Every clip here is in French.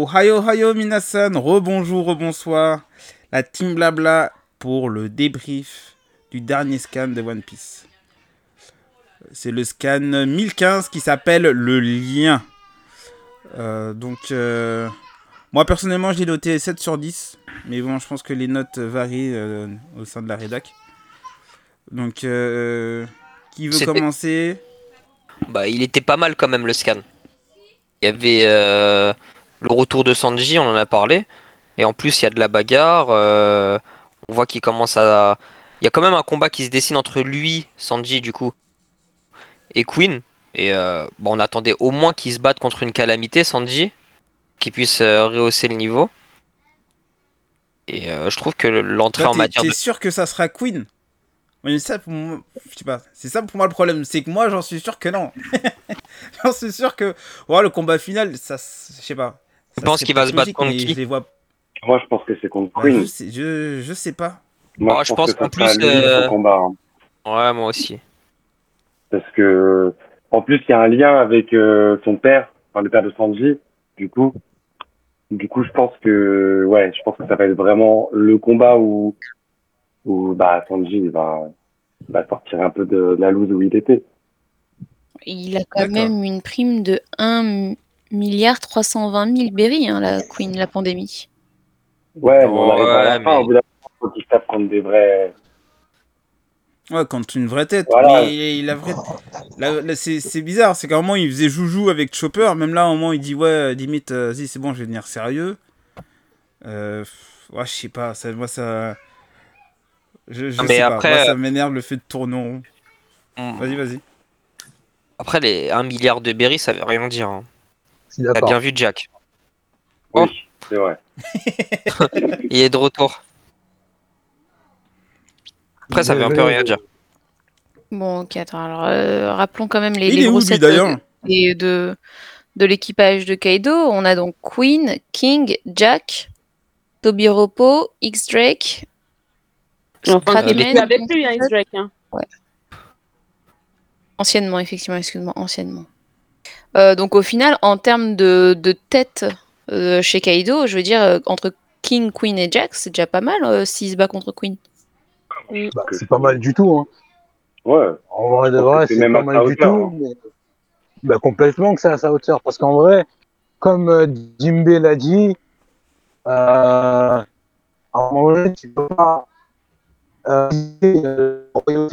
Ohio, Ohio, minasan, rebonjour, rebonsoir. La team blabla pour le débrief du dernier scan de One Piece. C'est le scan 1015 qui s'appelle Le Lien. Euh, donc, euh, moi personnellement, j'ai noté 7 sur 10. Mais bon, je pense que les notes varient euh, au sein de la rédac. Donc, euh, qui veut commencer? Bah, il était pas mal quand même le scan. Il y avait euh, le retour de Sanji, on en a parlé. Et en plus, il y a de la bagarre. euh, on voit qu'il commence à. Il y a quand même un combat qui se dessine entre lui, Sanji, du coup, et Queen. Et euh, bon, on attendait au moins qu'il se batte contre une calamité, Sanji, qui puisse euh, rehausser le niveau. Et je trouve que l'entrée en matière T'es de. sûr que ça sera Queen? Ça, pour moi, je sais pas. C'est ça pour moi le problème. C'est que moi, j'en suis sûr que non. j'en suis sûr que. Ouais, le combat final, ça. Je sais pas. Tu penses qu'il va se battre contre qui Je les vois. Moi, je pense que c'est contre Queen. je, sais, je, je sais pas. Moi, Ah, je pense que qu'en plus, euh, combat. hein. Ouais, moi aussi. Parce que, en plus, il y a un lien avec euh, son père, enfin, le père de Sanji, du coup. Du coup, je pense que, ouais, je pense que ça va être vraiment le combat où, où, bah, Sanji, il va, va sortir un peu de la loose où il était. Il a quand même une prime de 1 milliard 320 000 berry, hein, la Queen, la pandémie. Ouais, mais on arrive à la Ouais, fin, mais- au bout d'un moment, faut qu'il se tape contre des vrais, Ouais, contre une vraie tête. Voilà. Mais la vraie. la- la- c'est c'est bizarre. C'est qu'à un moment, il faisait joujou avec Chopper. Même là, à un moment, il dit Ouais, limite, euh, vas-y, c'est bon, je vais devenir sérieux. Euh, pff, ouais, je sais pas. Ça, moi, ça. Je, je Ah, mais sais après, pas. Moi, ça euh, m'énerve le fait de tourner en rond. On- Vas-y, vas-y. Après, les 1 milliard de berry, ça veut rien dire. hein. T'as bien vu Jack. Oui, Oh. c'est vrai. Il est de retour. Après, ça veut un peu rien dire. Bon, ok, attends. Alors, euh, rappelons quand même les, Il les lui, de, de, de l'équipage de Kaido. On a donc Queen, King, Jack, Toby Ropo, X-Drake, Enfin, il avait plus, hein, X-Drake. Hein. Anciennement, effectivement, excuse-moi, anciennement. Euh, donc au final, en termes de, de tête euh, chez Kaido, je veux dire, euh, entre King, Queen et Jack, c'est déjà pas mal euh, s'il se bat contre Queen. Bah, c'est pas mal du tout. Hein. Ouais. En vrai de vrai, c'est pas mal du hauteur, tout. hein. mais- Bah, complètement que c'est à sa hauteur. Parce qu'en vrai, comme euh, Jimbe l'a dit, euh, à un moment donné, tu peux pas. Euh, euh,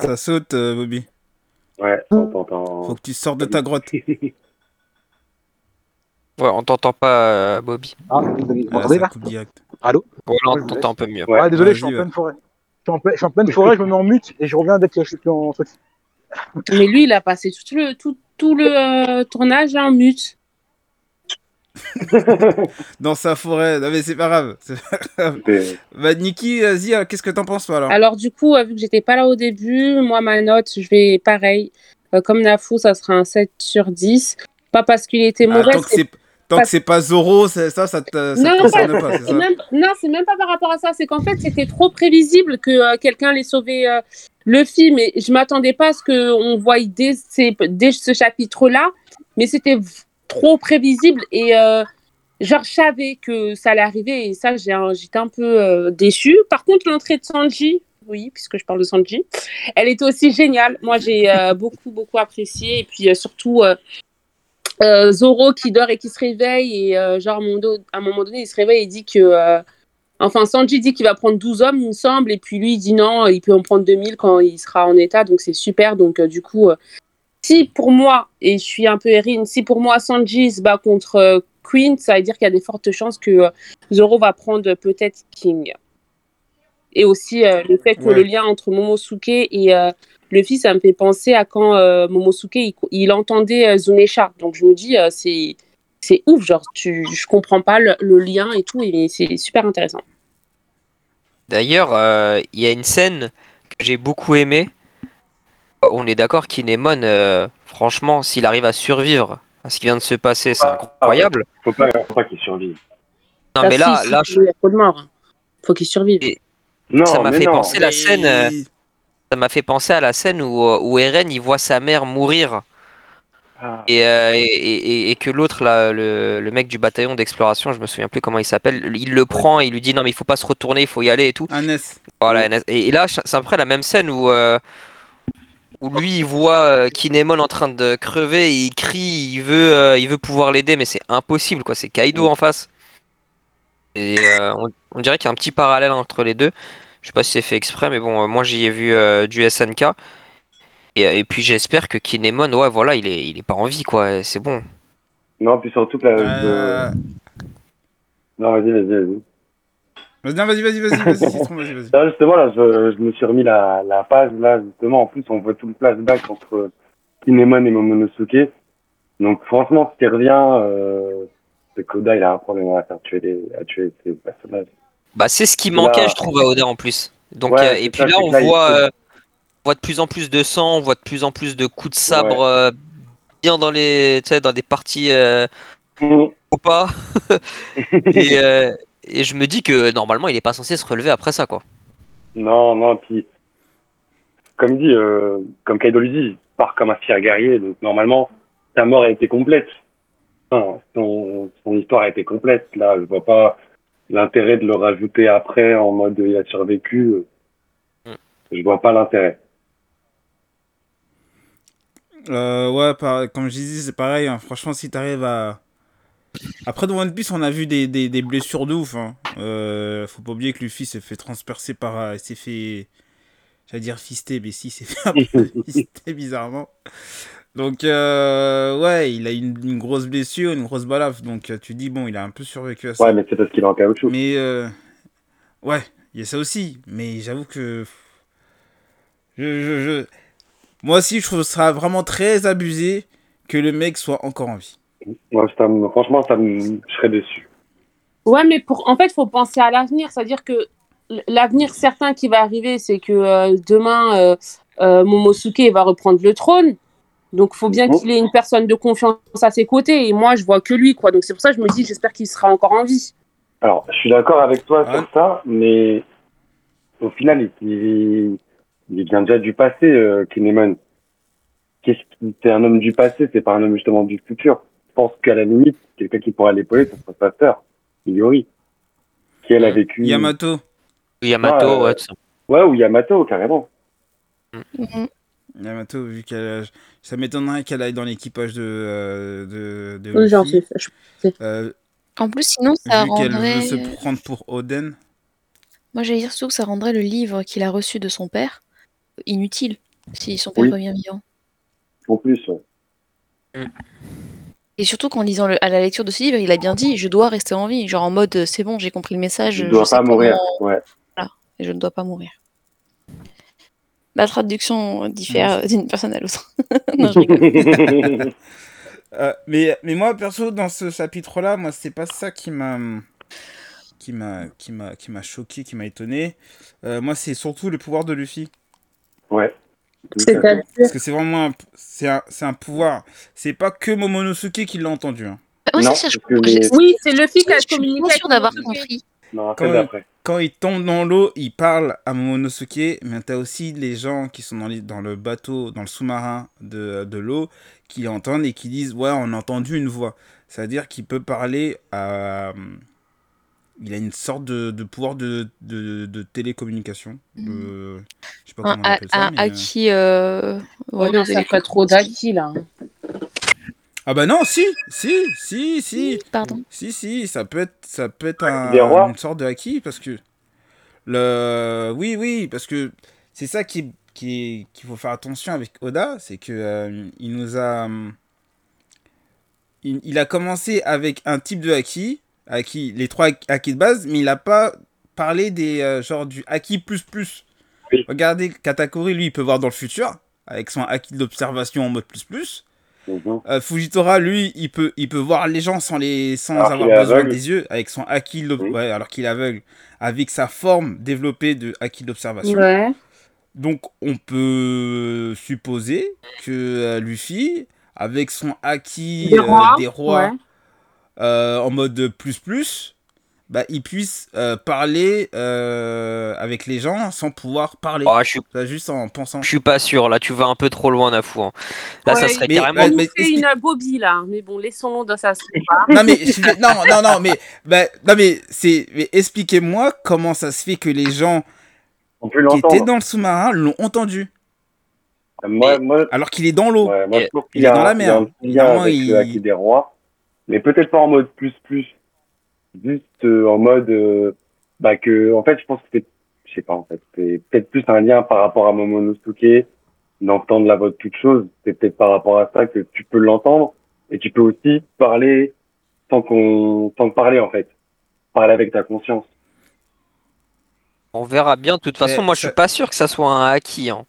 Ça saute, euh, Bobby. Ouais, on t'entend. Faut que tu sortes de ta grotte. Ouais, on t'entend pas, euh, Bobby. Ah, vous Ah, m'entendez ça là direct. Allô Ouais, là, Ouais, on t'entend un peu mieux. Ouais. Ah, désolé, je suis en pleine forêt. Je suis en, ple- je suis en pleine forêt, je me mets en mute et je reviens dès que je suis plus en truc. Mais lui, il a passé tout le, tout, tout le euh, tournage en mute. Dans sa forêt. Non, mais c'est pas grave. C'est pas grave. Bah, Niki, vas-y, euh, qu'est-ce que t'en penses, toi, alors? Alors, du coup, euh, vu que j'étais pas là au début, moi, ma note, je vais pareil. Euh, comme Nafou, ça sera un 7 sur 10. Pas parce qu'il était Ah, mauvais. Tant que c'est- c'est tant que c'est pas Zoro, ça, ça te, ça te Non, concerne pas, ça? même- non, c'est même pas par rapport à ça. C'est qu'en fait, c'était trop prévisible que euh, quelqu'un allait sauver euh, Luffy. Mais je m'attendais pas à ce qu'on voie dès, ces- dès ce chapitre-là. Mais c'était trop prévisible. Et euh, genre, je savais que ça allait arriver. Et ça, j'étais un peu euh, déçue. Par contre, l'entrée de Sanji, oui, puisque je parle de Sanji, elle était aussi géniale. Moi, j'ai euh, beaucoup, beaucoup apprécié. Et puis, euh, surtout... Zoro qui dort et qui se réveille et genre à un moment donné il se réveille et dit que enfin Sanji dit qu'il va prendre 12 hommes il me semble et puis lui il dit non il peut en prendre 2000 quand il sera en état donc c'est super donc du coup si pour moi et je suis un peu Erin si pour moi Sanji se bat contre euh, Queen ça veut dire qu'il y a des fortes chances que euh, Zoro va prendre peut-être King et aussi euh, le fait que Ouais. le lien entre Momosuke et euh, Luffy, ça me fait penser à quand euh, Momosuke il, il entendait Zunesha. Donc je me dis, c'est c'est ouf, genre tu, je comprends pas le, le lien et tout, et c'est super intéressant. D'ailleurs, il y a une scène que j'ai beaucoup aimée. On est d'accord qu'Inemon, euh, franchement, s'il arrive à survivre à ce qui vient de se passer, c'est incroyable. Faut pas, faut pas qu'il survive. Non, Là, mais là, si, si, là, il y a trop de morts. Faut qu'il survive. Et- Non, Ça m'a fait non. penser la scène, euh, ça m'a fait penser à la scène où, euh, où Eren il voit sa mère mourir Ah. Et, euh, et, et- et que l'autre, là, le, le mec du bataillon d'exploration, je me souviens plus comment il s'appelle, il le prend et il lui dit non, mais il faut pas se retourner, il faut y aller et tout. Un S. Voilà, et, et là, c'est après la même scène où, euh, où lui, il voit euh, Kinemon en train de crever et il crie, il veut, euh, il veut pouvoir l'aider, mais c'est impossible, quoi. C'est Kaido en face. Et euh, on, on dirait qu'il y a un petit parallèle entre les deux. Je sais pas si c'est fait exprès, mais bon, euh, moi j'y ai vu euh, du SNK. Et, et puis j'espère que Kinemon, ouais, voilà, il est, il est pas en vie, quoi. C'est bon. Non, puis surtout que la. Euh... je- Non, vas-y, vas-y, vas-y. Vas-y, non, vas-y, vas-y, vas-y, vas-y, Citron, vas-y, justement, là, je, je me suis remis la, la page, là, justement. En plus, on voit tout le flashback entre Kinemon et Momonosuke. Donc, franchement, ce qui revient, euh, c'est qu'Oda, il a un problème à faire tuer, les, à tuer ses personnages. Bah, c'est ce qui Là- manquait, je trouve, à Oda en plus. Donc, Ouais, euh, et puis ça, là, on là, voit, euh, on voit de plus en plus de sang, on voit de plus en plus de coups de sabre euh, bien dans les, tu sais, dans des parties euh, Mhm. ou pas. et, euh, et je me dis que normalement, il est pas censé se relever après ça, quoi. Non, non, puis, comme dit, euh, comme Kaido lui dit, il part comme un fier guerrier, donc normalement, sa mort a été complète. Enfin, son, son histoire a été complète. Là, je vois pas l'intérêt de le rajouter après en mode il a survécu. Mm. Je vois pas l'intérêt. Euh, ouais, par- comme je disais, c'est pareil. hein. Franchement, si t'arrives à. Après, dans One Piece, on a vu des, des, des blessures de ouf. Hein. Euh, faut pas oublier que Luffy s'est fait transpercer par. euh, s'est fait. J'allais dire fisté, mais si, s'est fait un peu fisté bizarrement. Donc, euh, ouais, il a une, une grosse blessure, une grosse balafre. Donc, tu dis, bon, il a un peu survécu à ça. Ouais, mais c'est parce qu'il est en caoutchouc. Mais euh, ouais, il y a ça aussi. Mais j'avoue que je, je, je- moi aussi, je trouve que ce sera vraiment très abusé que le mec soit encore en vie. Moi, ça me- franchement, ça me, je serais déçu. Ouais, mais pour, en fait, il faut penser à l'avenir. C'est-à-dire que l'avenir certain qui va arriver, c'est que euh, demain, euh, euh, Momosuke va reprendre le trône. Donc, il faut bien qu'il ait une personne de confiance à ses côtés. Et moi, je vois que lui, quoi. Donc, c'est pour ça que je me dis, j'espère qu'il sera encore en vie. Alors, je suis d'accord avec toi Ouais. sur ça, mais au final, il, il, il vient déjà du passé, euh, Kinemon. Qu'est-ce qui, c'est un homme du passé, c'est pas un homme justement du futur. Je pense qu'à la limite, quelqu'un qui pourra l'épauler, ça sera sa sœur, Iori, qui elle a vécu. Yamato. Yamato, Ouais, euh, ouais, ou Yamato, carrément. Mhm. Yamato, vu qu'elle. Ça m'étonnerait qu'elle aille dans l'équipage de. euh, de, de Oui, Euh, En plus, sinon, ça vu qu'elle rendrait. veut se prendre pour Oden. Moi, j'allais dire surtout que ça rendrait le livre qu'il a reçu de son père inutile si son père Oui. revient vivant. En plus, ouais. Et surtout qu'en lisant le- à la lecture de ce livre, il a bien dit je dois rester en vie. Genre en mode euh, c'est bon, j'ai compris le message. je je dois pas mourir. comment- Ouais. et je ne dois pas mourir. La traduction diffère d'une personne à l'autre. non, je rigole. Euh, mais, mais moi, perso, dans ce chapitre-là, moi, c'est pas ça qui m'a qui m'a qui m'a qui m'a choqué, qui m'a étonné. Euh, moi, c'est surtout le pouvoir de Luffy, ouais. C'est-à-dire- parce que c'est vraiment un, c'est un, c'est un pouvoir. C'est pas que Momonosuke qui l'a entendu. hein. Oui, Non, c'est ça, je, parce que j'ai- les- Oui, c'est le fils qui a je suis communiqué. pas avec sûre d'avoir compris. Non, Quand- celle d'après. Quand il tombe dans l'eau, il parle à Momonosuke, mais t'as aussi les gens qui sont dans, les- dans le bateau, dans le sous-marin de, de l'eau, qui entendent et qui disent Ouais, on a entendu une voix. C'est-à-dire qu'il peut parler à. Il a une sorte de, de pouvoir de, de, de télécommunication. De... Je sais pas Un, comment on appelle ça. un mais, euh, acquis. Euh... Ouais, non, ça fait trop d'acquis, là. Ah bah non, si, si, si, si. Pardon. Si, si, ça peut être, ça peut être un- une sorte de acquis parce que le, oui, oui, parce que c'est ça qui, qui, qu'il faut faire attention avec Oda, c'est que euh, il nous a, hum, il, il a commencé avec un type de acquis, acquis, les trois acquis de base, mais il a pas parlé des euh, genre du acquis plus plus. Oui. Regardez, Katakuri, lui, il peut voir dans le futur avec son acquis d'observation en mode plus plus. Mhm. Euh, Fujitora, lui, il peut, il peut voir les gens sans, les, sans Alors avoir besoin aveugle. des yeux, avec son acquis, d'ob- Oui. ouais, alors qu'il est aveugle, avec sa forme développée de acquis d'observation. Ouais. Donc, on peut supposer que euh, Luffy, avec son acquis Des euh, rois. des rois ouais. Euh, en mode plus plus, bah, il puisse euh, parler euh, avec les gens sans pouvoir parler. Oh, je suis, Ça, juste en pensant. je suis pas sûr. Là, tu vas un peu trop loin, Nafou. hein. Là, ça serait mais- carrément. mais fait explique- une bobie là, mais bon, laissons-le dans sa Non mais je non non non mais bah, non mais c'est mais expliquez-moi comment ça se fait que les gens qui étaient dans le sous-marin l'ont entendu Moi, moi, alors qu'il est dans l'eau. ouais, moi, je trouve il est dans la un- il y mer. a un petit lien Évidemment, avec il- le Haki des Rois, mais peut-être pas en mode plus plus, juste euh, en mode euh, bah que en fait je pense que c'est je sais pas en fait c'est peut-être plus un lien par rapport à Momonosuke d'entendre la voix de toute chose c'est peut-être par rapport à ça que tu peux l'entendre et tu peux aussi parler sans qu'on sans parler en fait parler avec ta conscience On verra bien. De toute façon, Mais moi, je suis pas sûr que ça soit un acquis. hein.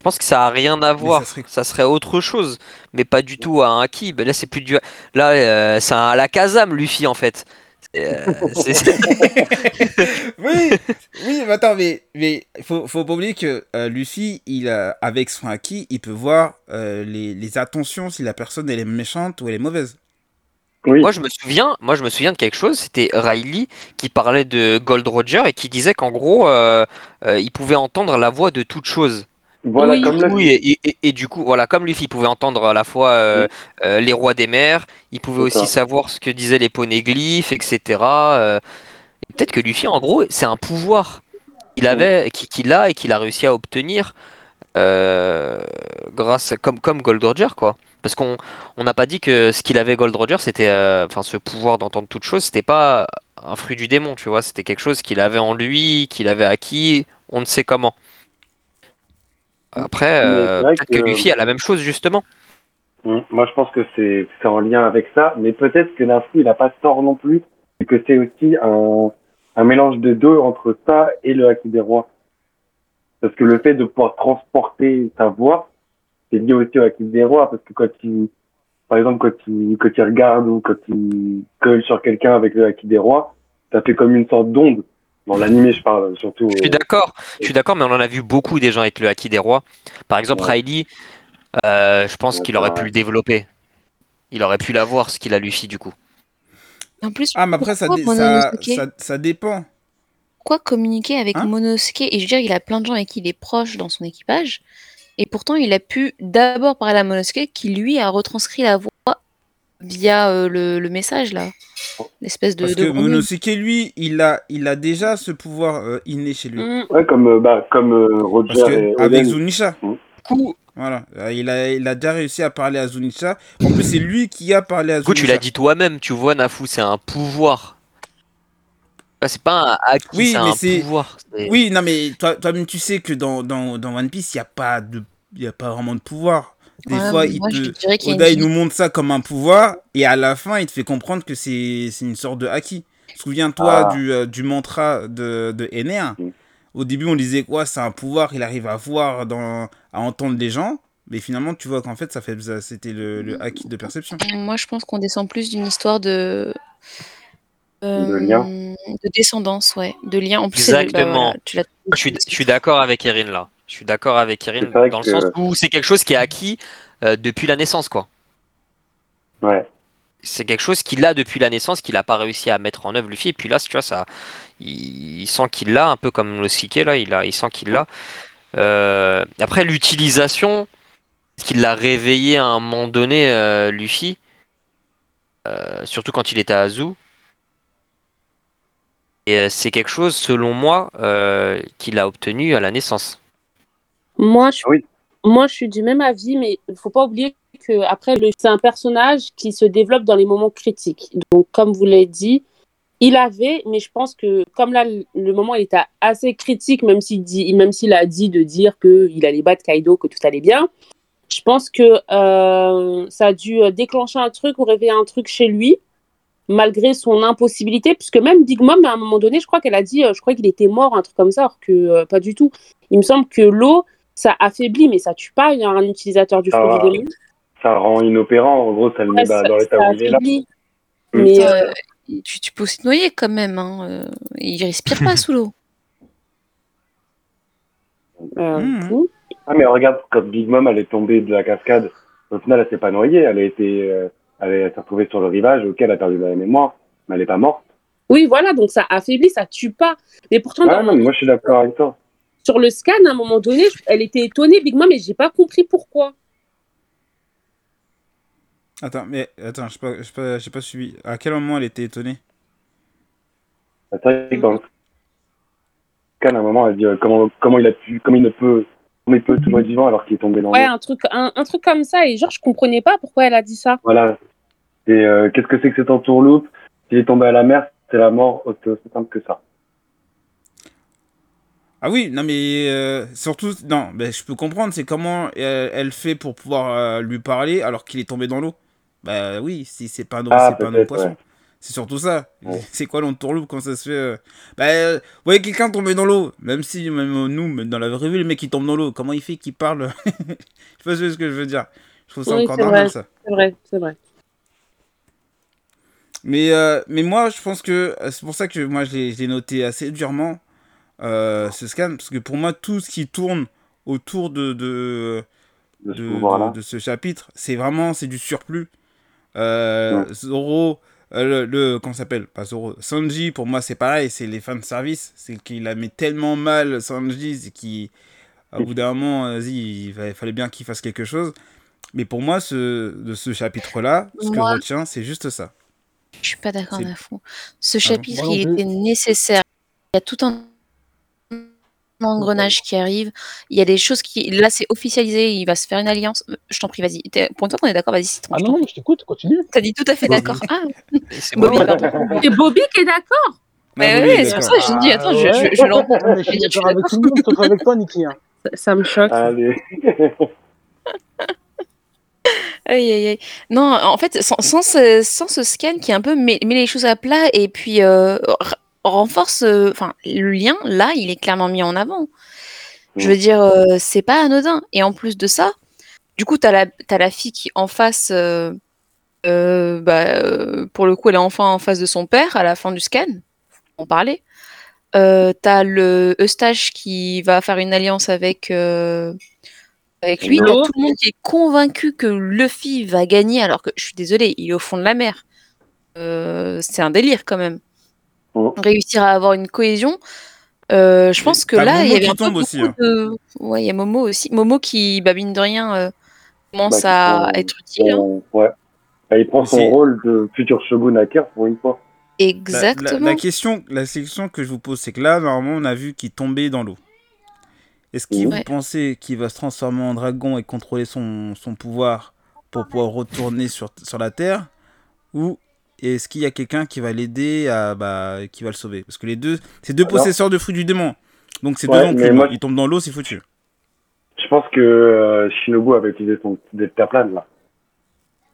Je pense que ça a rien à voir. ça Ça serait- autre chose, mais pas du tout un acquis. Ben là, c'est plus du. Là, euh, c'est un Alakazam, Luffy, en fait. Euh, oui, oui, mais attends, mais mais faut faut pas oublier que euh, Luffy, il a, avec son haki, il peut voir euh, les, les attentions si la personne elle est méchante ou elle est mauvaise. oui Moi, je me souviens, moi, je me souviens de quelque chose. C'était Riley qui parlait de Gold Roger et qui disait qu'en gros, euh, euh, il pouvait entendre la voix de toute chose. Voilà Oui. comme le Oui, et, et- et du coup, voilà, comme Luffy pouvait entendre à la fois euh, euh, les rois des mers, il pouvait aussi ça. savoir ce que disaient les poneglyphes, etc. euh, et Peut-être que Luffy, en gros, c'est un pouvoir qu'il avait, qui- qu'il a et qu'il a réussi à obtenir euh, grâce, comme comme Gold Roger, quoi. Parce qu'on on n'a pas dit que ce qu'il avait Gold Roger, c'était, euh, enfin, ce pouvoir d'entendre toute chose, c'était pas un fruit du démon, tu vois. C'était quelque chose qu'il avait en lui, qu'il avait acquis, on ne sait comment. Après, euh, peut-être que... que- Luffy a la même chose justement. Mm. Moi, je pense que c'est en lien avec ça, mais peut-être que Nafu, il a pas tort non plus, et que c'est aussi un, un mélange de deux entre ça et le Haki des Rois. Parce que le fait de pouvoir transporter sa voix, c'est lié aussi au Haki des Rois, parce que quand il, par exemple, quand il, quand il regarde ou quand il colle sur quelqu'un avec le Haki des Rois, ça fait comme une sorte d'onde. Dans l'animé, je parle surtout. Je suis euh, d'accord, je suis d'accord, mais on en a vu beaucoup des gens avec le Haki des rois. Par exemple, Ouais. Riley, euh, je pense Ouais, qu'il aurait vrai. pu le développer. Il aurait pu l'avoir, ce qu'il a Luffy du coup. En plus, Ah, mais après ça ça dépend. Pourquoi communiquer avec Hein Monosuke Et je veux dire, il a plein de gens avec qui il est proche dans son équipage. Et pourtant, il a pu d'abord parler à Monosuke qui, lui, a retranscrit la voix via euh, le, le message, là. L'espèce de. Parce de que. Monosuke lui, il a il a déjà ce pouvoir euh, inné chez lui. Mm. Ouais, comme, euh, bah, comme euh, Roger Parce que et avec. Zunisha. coup, Voilà, il a, il a déjà réussi à parler à Zunisha. En plus, c'est lui qui a parlé à du coup, Zunisha. tu l'as dit toi-même, tu vois, Nafu, c'est un pouvoir. Ah, C'est pas un acquis, Oui, c'est mais un c'est- pouvoir. Oui, non, mais toi- toi-même, tu sais que dans, dans, dans One Piece, il n'y a, pas de- il y a pas vraiment de pouvoir. Des Ouais, fois, il te... une il vie- nous montre ça comme un pouvoir, et à la fin, il te fait comprendre que c'est c'est une sorte de haki. Souviens-toi Ah. du, euh, du mantra de, de Ener. Mm. Au début, on disait quoi, c'est un pouvoir, il arrive à voir, dans, à entendre les gens. Mais finalement, tu vois qu'en fait, ça fait, c'était le, le haki de perception. Moi, je pense qu'on descend plus d'une histoire de. De lien. De descendance, ouais. De lien. En plus, bah, Exactement. voilà, Je suis, je suis d'accord avec Erin là. Je suis d'accord avec vrai dans le sens où c'est quelque chose qui est acquis euh, depuis la naissance, quoi. Ouais. c'est quelque chose qu'il a depuis la naissance, qu'il n'a pas réussi à mettre en œuvre Luffy. Et puis là, tu vois, ça, il, il sent qu'il l'a, un peu comme le Sike, là, il, a, il sent qu'il l'a. Euh, après, l'utilisation, qu'il l'a réveillé à un moment donné, euh, Luffy, surtout quand il était à Azu. Et c'est quelque chose, selon moi, qu'il a obtenu à la naissance. Moi, je, Oui. moi, je suis du même avis, mais il faut pas oublier que après, le- c'est un personnage qui se développe dans les moments critiques. Donc, comme vous l'avez dit, il avait, mais je pense que comme là, le moment il était assez critique, même s'il dit, même s'il a dit de dire que il allait battre Kaido, que tout allait bien. Je pense que euh, ça a dû euh, déclencher un truc ou réveiller un truc chez lui, malgré son impossibilité, puisque même Big Mom, à un moment donné, je crois qu'elle a dit, euh, je crois qu'il était mort, un truc comme ça, alors que euh, pas du tout. Il me semble que l'eau, ça affaiblit, mais ça tue pas il y a un utilisateur du Ah, fruit du démon. Ça rend inopérant. En gros, ça le met Ouais, bah, ça- dans l'état où il est là. affaiblit. Mais Euh, euh, tu, tu peux aussi te noyer quand même. Hein. euh, il respire pas sous l'eau. euh, Mhm. oui. Ah, mais regarde, comme Big Mom, elle est tombée de la cascade. Au final, elle s'est pas noyée. Elle a été, euh, elle est- elle s'est retrouvée sur le rivage. Ok, elle a perdu la mémoire, mais elle est pas morte. Oui, voilà, donc ça affaiblit, ça tue pas. Mais pourtant, Ah dans- non, mais moi je suis d'accord avec toi. Sur le scan, à un moment donné, elle était étonnée, Big Mom, mais j'ai pas compris pourquoi. Attends, mais attends, je sais pas, pas, j'ai pas suivi. À quel moment elle était étonnée? Que dans le scan, à un moment, elle dit euh, comment, comment il a pu, comment il ne peut, comment il peut toujours être vivant alors qu'il est tombé dans Ouais, l'eau. un truc, un, un truc comme ça. Et genre, je comprenais pas pourquoi elle a dit ça. Voilà. Et euh, qu'est-ce que c'est que cette entourloupe? S'il est tombé à la mer, c'est la mort, c'est aussi simple que ça. Ah oui, non mais euh, surtout, non, ben, je peux comprendre, c'est comment euh, elle fait pour pouvoir euh, lui parler alors qu'il est tombé dans l'eau. Bah oui, si c'est pas un homme, Ah, c'est pas un homme poisson. ouais. C'est surtout ça. Ouais. C'est quoi l'entourloupe quand ça se fait euh, Bah, euh, vous voyez quelqu'un tomber dans l'eau, même si même nous, même dans la vraie vie, le mec il tombe dans l'eau, comment il fait qu'il parle? Je sais pas ce que je veux dire. Je trouve ça Oui, encore normal vrai. ça. C'est vrai, c'est vrai. Mais, euh, mais moi, je pense que c'est pour ça que moi, je l'ai noté assez durement, euh, ce scan, parce que pour moi, tout ce qui tourne autour de, de, De ce de, pouvoir-là. de- de ce chapitre, c'est vraiment c'est du surplus. Euh, Ouais. Zoro, euh, le, le- comment s'appelle? Pas Zoro, Sanji, pour moi, c'est pareil, c'est les fans de service. C'est qu'il la met tellement mal, Sanji, c'est qu'il, au bout d'un moment, vas-y, il, il fallait bien qu'il fasse quelque chose. Mais pour moi, ce, de ce chapitre-là, ce que je retiens, c'est juste ça. Je suis pas d'accord, C'est- Nafou. Ce chapitre, il était nécessaire. Il y a tout un engrenage qui arrive. Il y a des choses qui. Là, c'est officialisé. Il va se faire une alliance. Je t'en prie, vas-y. T'es- Pour une fois qu'on est d'accord, vas-y, c'est Ah non, non, je t'écoute, continue. T'as dit tout à fait Bobby. d'accord. Ah, C'est Bobby, pardon. C'est Bobby qui est d'accord. Mais Ah oui, c'est pour d'accord. ça que j'ai dit, attends, je, Ah je, ouais. je l'entends. Mais je Je suis je d'accord suis avec tout le monde, sauf avec toi, Niki. hein. Ça, ça me choque. Allez. Aïe, aïe, aïe. Non, en fait, sans, sans ce, sans ce scan qui un peu met, met les choses à plat et puis euh, renforce. euh, Enfin, le lien, là, il est clairement mis en avant. Je veux dire, euh, c'est pas anodin. Et en plus de ça, du coup, t'as la, t'as la fille qui, en face, euh, euh, bah, euh, pour le coup, elle est enfin en face de son père à la fin du scan. On parlait. Euh, t'as le Eustache qui va faire une alliance avec, euh, avec lui. T'as tout le monde qui est convaincu que Luffy va gagner, alors que je suis désolée, il est au fond de la mer. Euh, c'est un délire quand même. Réussir à avoir une cohésion. Euh, je pense que là, il y Momo avait un peu aussi, hein. de- Ouais, il y a Momo aussi. Momo qui, bah, mine de rien, euh, commence Bah, à être utile. hein. Son- Ouais. Bah, il prend son rôle de futur shogun pour une fois. La- la- Exactement. La, question, la question que je vous pose, c'est que là, normalement, on a vu qu'il tombait dans l'eau. Est-ce que Mhm. vous pensez qu'il va se transformer en dragon et contrôler son, son pouvoir pour pouvoir retourner sur, sur la Terre Ou est-ce qu'il y a quelqu'un qui va l'aider, à, bah, qui va le sauver? Parce que les deux, c'est deux Alors- possesseurs de fruits du démon. Donc c'est Ouais, deux moi- Ils tombent dans l'eau, c'est foutu. Je pense que euh, Shinobu avait utilisé son petit deltaplane là.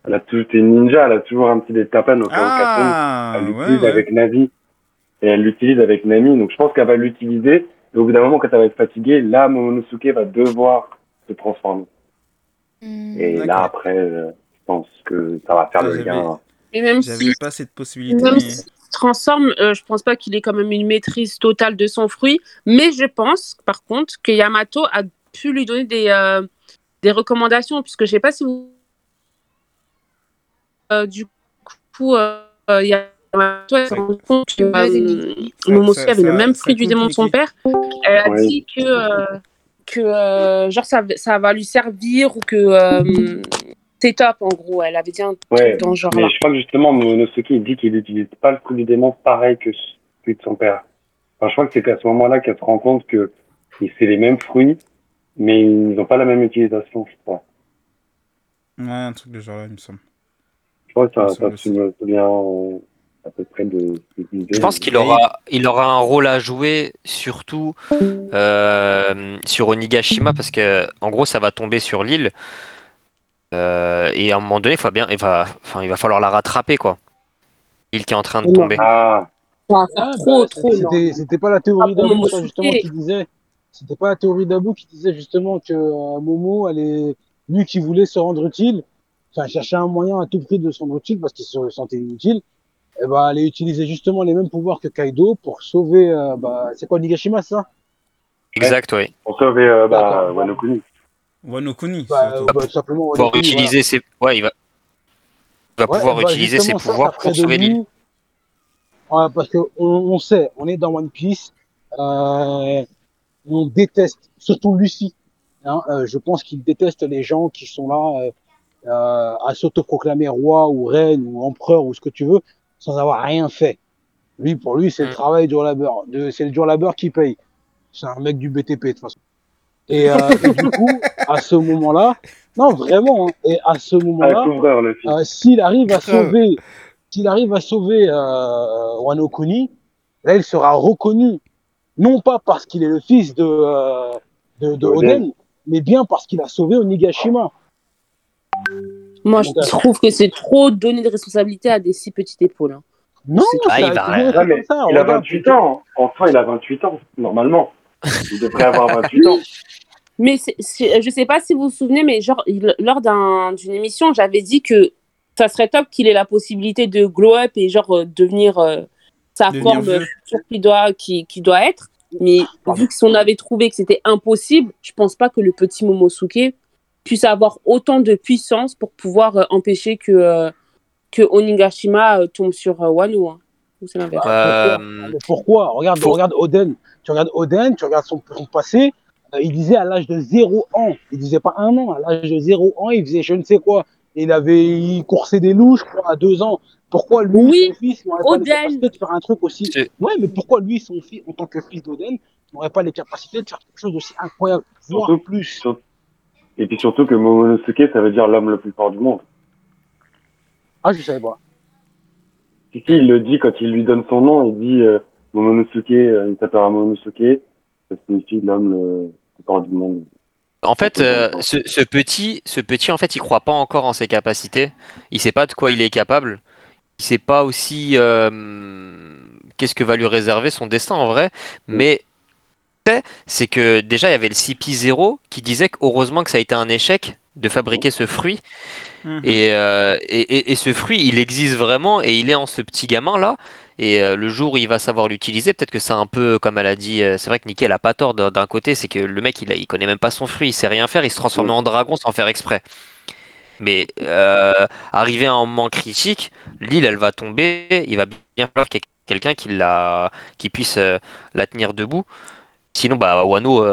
Elle a toujours, une ninja, elle a toujours un petit deltaplane au cas. Ah Elle l'utilise ouais. avec Navi. Et elle l'utilise avec Nami. Donc je pense qu'elle va l'utiliser. Et au bout d'un moment, quand elle va être fatiguée, là, Momonosuke va devoir se transformer. Hmm. Et là, après, euh, je pense que ça va faire Ah, le lien. Et même J'avais si pas cette possibilité. même mais- s'il se transforme, euh, je pense pas qu'il ait quand même une maîtrise totale de son fruit. Mais je pense, par contre, que Yamato a pu lui donner des, euh, des recommandations, puisque je sais pas si vous... Euh, du coup, euh, Yamato elle s'est rendu compte que euh, Momosuke ça- avait le même fruit du démon de son père. Elle a dit que, euh, que euh, genre ça, ça va lui servir ou que euh, c'est top en gros. Elle avait dit un truc Ouais, dans ce genre mais je crois que justement, il dit qu'il n'utilise pas le coup du démon pareil que celui de son père. Enfin, je crois que c'est qu'à ce moment-là qu'elle se rend compte que c'est les mêmes fruits, mais ils n'ont pas la même utilisation, je crois. Ouais, un truc de genre là, il me semble. Je crois que ça, Ça ça me souvient euh, à peu près de. Je pense qu'il aura, il aura un rôle à jouer, surtout euh, sur Onigashima, parce que en gros, ça va tomber sur l'île. Euh, et à un moment donné, il, faut bien, il, va, enfin, il va falloir la rattraper, quoi. L'île qui est en train de tomber. Ah, faire Ah, trop, bah, trop. C'était pas la théorie Ah, d'Abou, justement, qui disait. C'était pas la théorie d'Abou qui disait justement que euh, Momo, elle est, lui qui voulait se rendre utile, enfin, chercher un moyen à tout prix de se rendre utile parce qu'il se sentait inutile, et ben, elle utilisait justement les mêmes pouvoirs que Kaido pour sauver, euh, bah, c'est quoi, Nigashima, ça? Exact, oui. pour sauver euh, bah, D'accord. Wano Kuni. Bah, surtout. euh, bah, tout simplement, Pouvoir Wano Kuni, voilà. utiliser ses, ouais, il va, il va Ouais, pouvoir bah, utiliser ses pouvoirs pour sauver l'île. lui- Ouais, parce que on, sait, on est dans One Piece, euh, on déteste, surtout Luffy. Hein, euh, je pense qu'il déteste les gens qui sont là euh, euh, à s'autoproclamer roi ou reine ou empereur ou ce que tu veux, sans avoir rien fait. Lui, pour lui, c'est le Mm. travail dur labeur. C'est le dur labeur qui paye. C'est un mec du BTP de toute façon. Et, euh, et du coup, à ce moment-là, non vraiment, hein, et à ce moment-là, euh, s'il arrive à sauver, s'il arrive à sauver euh, Wano Kuni, là il sera reconnu, non pas parce qu'il est le fils de euh, de, de Oden. Oden, mais bien parce qu'il a sauvé Onigashima. Moi, je Donc, trouve que c'est trop donner de responsabilité à des si petites épaules. hein. Non, Ah, il a va- mais comme ça. il a regarde, 28 ans. En soi, il a 28 ans, normalement. Il devrait avoir 28 ans. Mais je sais pas si vous vous souvenez, mais genre, il- lors d'un- d'une émission, j'avais dit que ça serait top qu'il ait la possibilité de glow up et genre euh, devenir euh, sa Devenir forme future qu'il doit, qui, qui doit être. Mais Pardon. vu qu'on avait trouvé que c'était impossible, je pense pas que le petit Momosuke puisse avoir autant de puissance pour pouvoir euh, empêcher que, euh, que Onigashima euh, tombe sur euh, Wano. hein. Ou c'est l'inverse? Euh, pourquoi? Regarde, faut- regarde Oden. Tu regardes Oden, tu regardes son, son passé. euh, il disait à l'âge de 0 ans. Il disait pas un an. À l'âge de 0 ans, il faisait je ne sais quoi. Il avait il coursait des loups, je crois, à 2 ans. Pourquoi lui, Oui, son fils, n'aurait pas les Oden. capacités de faire un truc aussi C'est- Ouais, mais pourquoi lui, son fils, en tant que fils d'Oden, n'aurait pas les capacités de faire quelque chose d'aussi incroyable, voire Surtout- plus Et puis surtout que Momonosuke, ça veut dire l'homme le plus fort du monde. Ah, je savais pas. Si, si, il le dit quand il lui donne son nom, il dit euh, Momonosuke, euh, il s'appellera Momonosuke, ça signifie l'homme le plus fort du monde. En fait, euh, ce, ce petit, ce petit, en fait, il croit pas encore en ses capacités. Il sait pas de quoi il est capable. Il sait pas aussi euh, qu'est-ce que va lui réserver son destin en vrai. Mais fait, c'est que déjà il y avait le CP0 qui disait que heureusement que ça a été un échec de fabriquer ce fruit. Mhm. Et, euh, et, et- et ce fruit, il existe vraiment et il est en ce petit gamin là. Et euh, le jour où il va savoir l'utiliser, peut-être que c'est un peu comme elle a dit. euh, c'est vrai que Nickel a pas tort d'un côté, c'est que le mec il, a, il connaît même pas son fruit, il sait rien faire, il se transforme en dragon sans faire exprès. Mais arrivé à un moment critique, l'île elle va tomber, il va bien falloir qu'il y ait quelqu'un qui la, qui puisse la tenir debout. Sinon, bah Wano,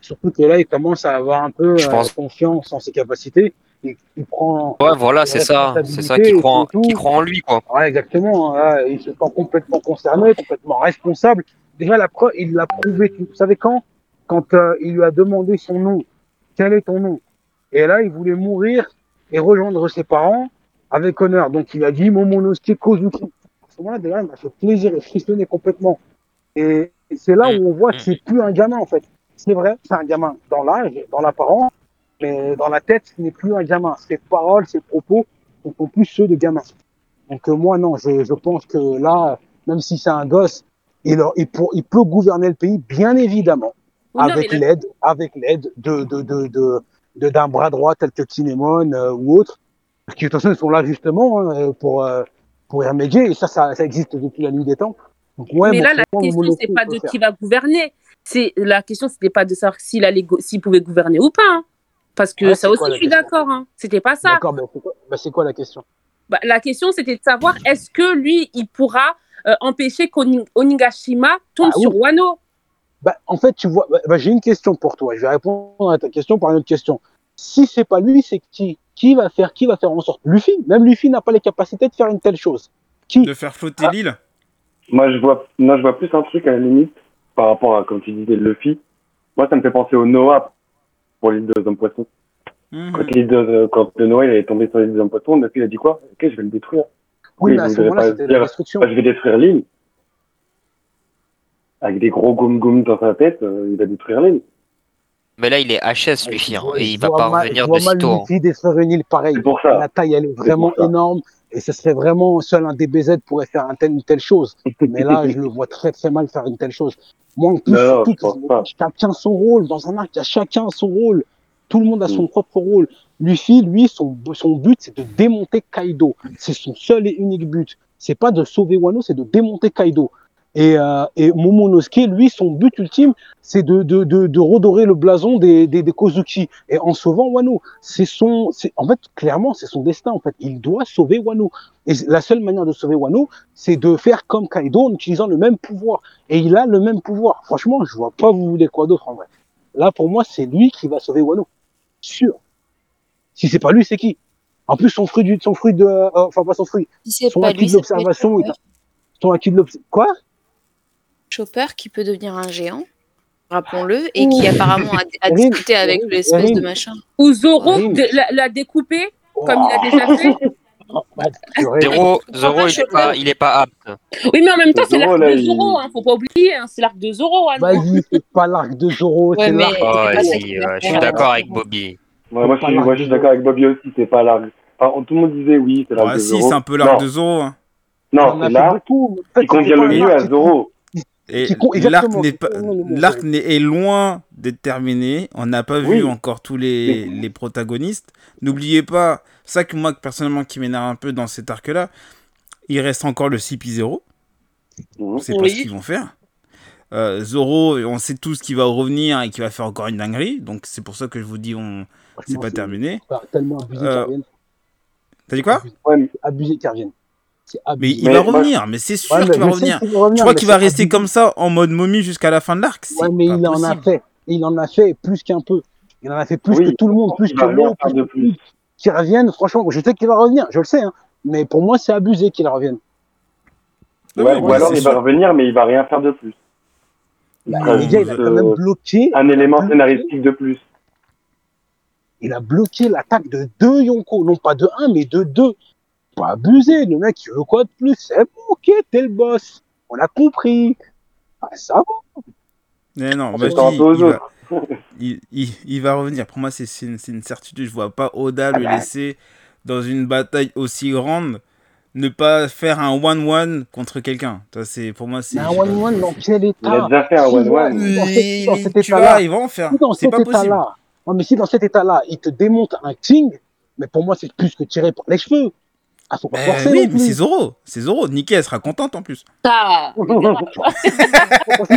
surtout que là, il commence à avoir un peu Je euh, pense- confiance en ses capacités. Il, il prend. ouais, voilà, c'est ça, c'est ça, qui croit, en, et qui croit en lui, quoi. Ouais, exactement. hein, il se sent complètement concerné, complètement responsable. Déjà, la preuve, il l'a prouvé. Vous savez quand? Quand euh, il lui a demandé son nom. Quel est ton nom? Et là, il voulait mourir et rejoindre ses parents avec honneur. Donc, il a dit Momonosuke Kozuki. À ce moment-là, déjà, il m'a fait plaisir et frissonner complètement. Et c'est là où on voit que c'est plus un gamin, en fait. C'est vrai, c'est un gamin dans l'âge, dans l'apparence, mais dans la tête, ce n'est plus un gamin. Ses paroles, ses propos ne sont plus ceux de gamin. Donc euh, moi, non, je, je pense que là, même si c'est un gosse, il, il, pour, il peut gouverner le pays, bien évidemment, Oui, avec là- l'aide, avec l'aide de, de, de, de, de- d'un bras droit tel que Kinemon euh, ou autre, qui de toute façon sont là justement hein, pour euh, pour y remédier. Et ça, ça, ça existe depuis la nuit des temps. Donc ouais, mais bon, là, la question, c'est pas de faire. qui va gouverner. C'est la question, c'était pas de savoir s'il allait, s'il pouvait gouverner ou pas. hein. Parce que Ouais, ça aussi, quoi je suis d'accord. Hein. C'était pas ça. D'accord, mais c'est quoi, bah, c'est quoi la question? Bah, la question, c'était de savoir est-ce que lui, il pourra euh, empêcher qu'Onigashima tombe Ah oui. sur Wano? bah, En fait, tu vois, bah, bah, j'ai une question pour toi. Je vais répondre à ta question par une autre question. Si c'est pas lui, c'est qui Qui va faire Qui va faire en sorte Luffy? Même Luffy n'a pas les capacités de faire une telle chose. Qui De faire flotter Ah. l'île? Moi, je vois, non, je vois plus un truc à la limite par rapport à, comme tu disais, Luffy. Moi, ça me fait penser au Noah pour l'île de hommes poissons. Mhm. Quand, l'île de, quand le Noah il est tombé sur l'île des hommes poissons, Luffy il a dit quoi? Ok, je vais le détruire. Oui, mais à vous ce moment-là, c'était la destruction. Moi, je vais détruire l'île. Avec des gros goum goum dans sa tête, euh, il va détruire l'île. Mais là, il est HS, Luffy, Je hein, et il va pas mal- revenir je vois de mal sitôt. hein. Luffy détruire une île pareille. C'est pour ça. La taille, elle est vraiment énorme. Et ce serait vraiment seul un DBZ pourrait faire un tel, une telle chose. Mais là, je le vois très très mal faire une telle chose. Moi, Non, surtout pense pas. chacun son rôle. Dans un arc, il y a chacun son rôle. Tout le monde a son Mm. propre rôle. Luffy, lui, son, son but, c'est de démonter Kaido. C'est son seul et unique but. C'est pas de sauver Wano, c'est de démonter Kaido. Et, euh, et Momonosuke, lui, son but ultime, c'est de, de, de, de redorer le blason des, des, des Kozuki. Et en sauvant Wano, c'est son, c'est, en fait, clairement, c'est son destin, en fait. Il doit sauver Wano. Et la seule manière de sauver Wano, c'est de faire comme Kaido en utilisant le même pouvoir. Et il a le même pouvoir. Franchement, je vois pas vous voulez quoi d'autre, en vrai. Là, pour moi, c'est lui qui va sauver Wano. Sûr. Si c'est pas lui, c'est qui? En plus, son fruit du, son fruit de, euh, enfin, pas son fruit, Si son acquis de l'observation, son acquis de l'obs- quoi? Chopper qui peut devenir un géant, rappelons-le, et qui apparemment a, discuté avec l'espèce de machin. Ou Zoro l'a- découpé comme il a déjà fait. Oh, bah. Zoro, Zoro, il est Chopper. pas, il est pas apte. Oui, mais en même temps, c'est l'arc de il- Zoro, hein, faut pas oublier, hein, c'est l'arc de Zoro. Hein, Vas-y, c'est pas l'arc de Zoro, Ouais, c'est l'arc. Oh, va je suis d'accord avec Bobby. Ouais, moi, je moi, je suis d'accord avec Bobby aussi, c'est pas l'arc. Enfin, tout le monde disait oui, c'est l'arc Ouais, de si, Zoro. c'est un peu l'arc de Zoro. hein. Il Non, c'est l'arc qui convient le mieux à Zoro. Et l'arc n'est pas, l'arc est loin d'être terminé. On n'a pas vu encore tous les, les protagonistes. N'oubliez pas, ça que moi personnellement qui m'énerve un peu dans cet arc-là, il reste encore le CP0. Mhm. On sait pas Oui. ce qu'ils vont faire. Euh, Zoro, on sait tous qu'il va revenir et qu'il va faire encore une dinguerie. Donc c'est pour ça que je vous dis, on c'est pas terminé. c'est tellement abusé Euh. T'as dit quoi? Ouais, abusé qu'ils reviennent. Mais il Mais va moi, revenir, mais c'est sûr Ouais, qu'il va revenir. qu'il va revenir, Je crois qu'il va rester abusé. comme ça en mode momie jusqu'à la fin de l'arc. Ouais, mais pas il en a fait. Il en a fait plus qu'un peu. Il en a fait plus Oui, que tout le monde, plus que faire plus plus. tout. Qui reviennent, franchement, je sais qu'il va revenir, je le sais, hein. mais pour moi, c'est abusé qu'il revienne. Ah Ouais, ou alors il va revenir, mais il va rien faire de plus. Bah, il a quand même bloqué. Un élément scénaristique de plus. Il a bloqué l'attaque de deux Yonko, non pas de un, mais de deux. Pas abusé, le mec, il veut quoi de plus? C'est bon, ok, t'es le boss. On a compris. Ah, ça va. Mais non, On bah, si, aux il, va, il, il- il va revenir. Pour moi, c'est c'est une, une certitude. Je vois pas Oda Ah le bah. laisser dans une bataille aussi grande ne pas faire un one-one contre quelqu'un. Ça, c'est Pour moi, c'est. Un one-one dans quel état Il a déjà fait un Si, one-one. ouais, dans cet- Il- état-là. ils vont en faire. Si C'est cet pas possible. non, mais si dans cet état-là, il te démonte un king, mais pour moi, c'est plus que tiré par les cheveux. Ah, faut pas Eh forcer oui, mais c'est Zoro. C'est Zoro. Nikki, elle sera contente en plus. Franchement,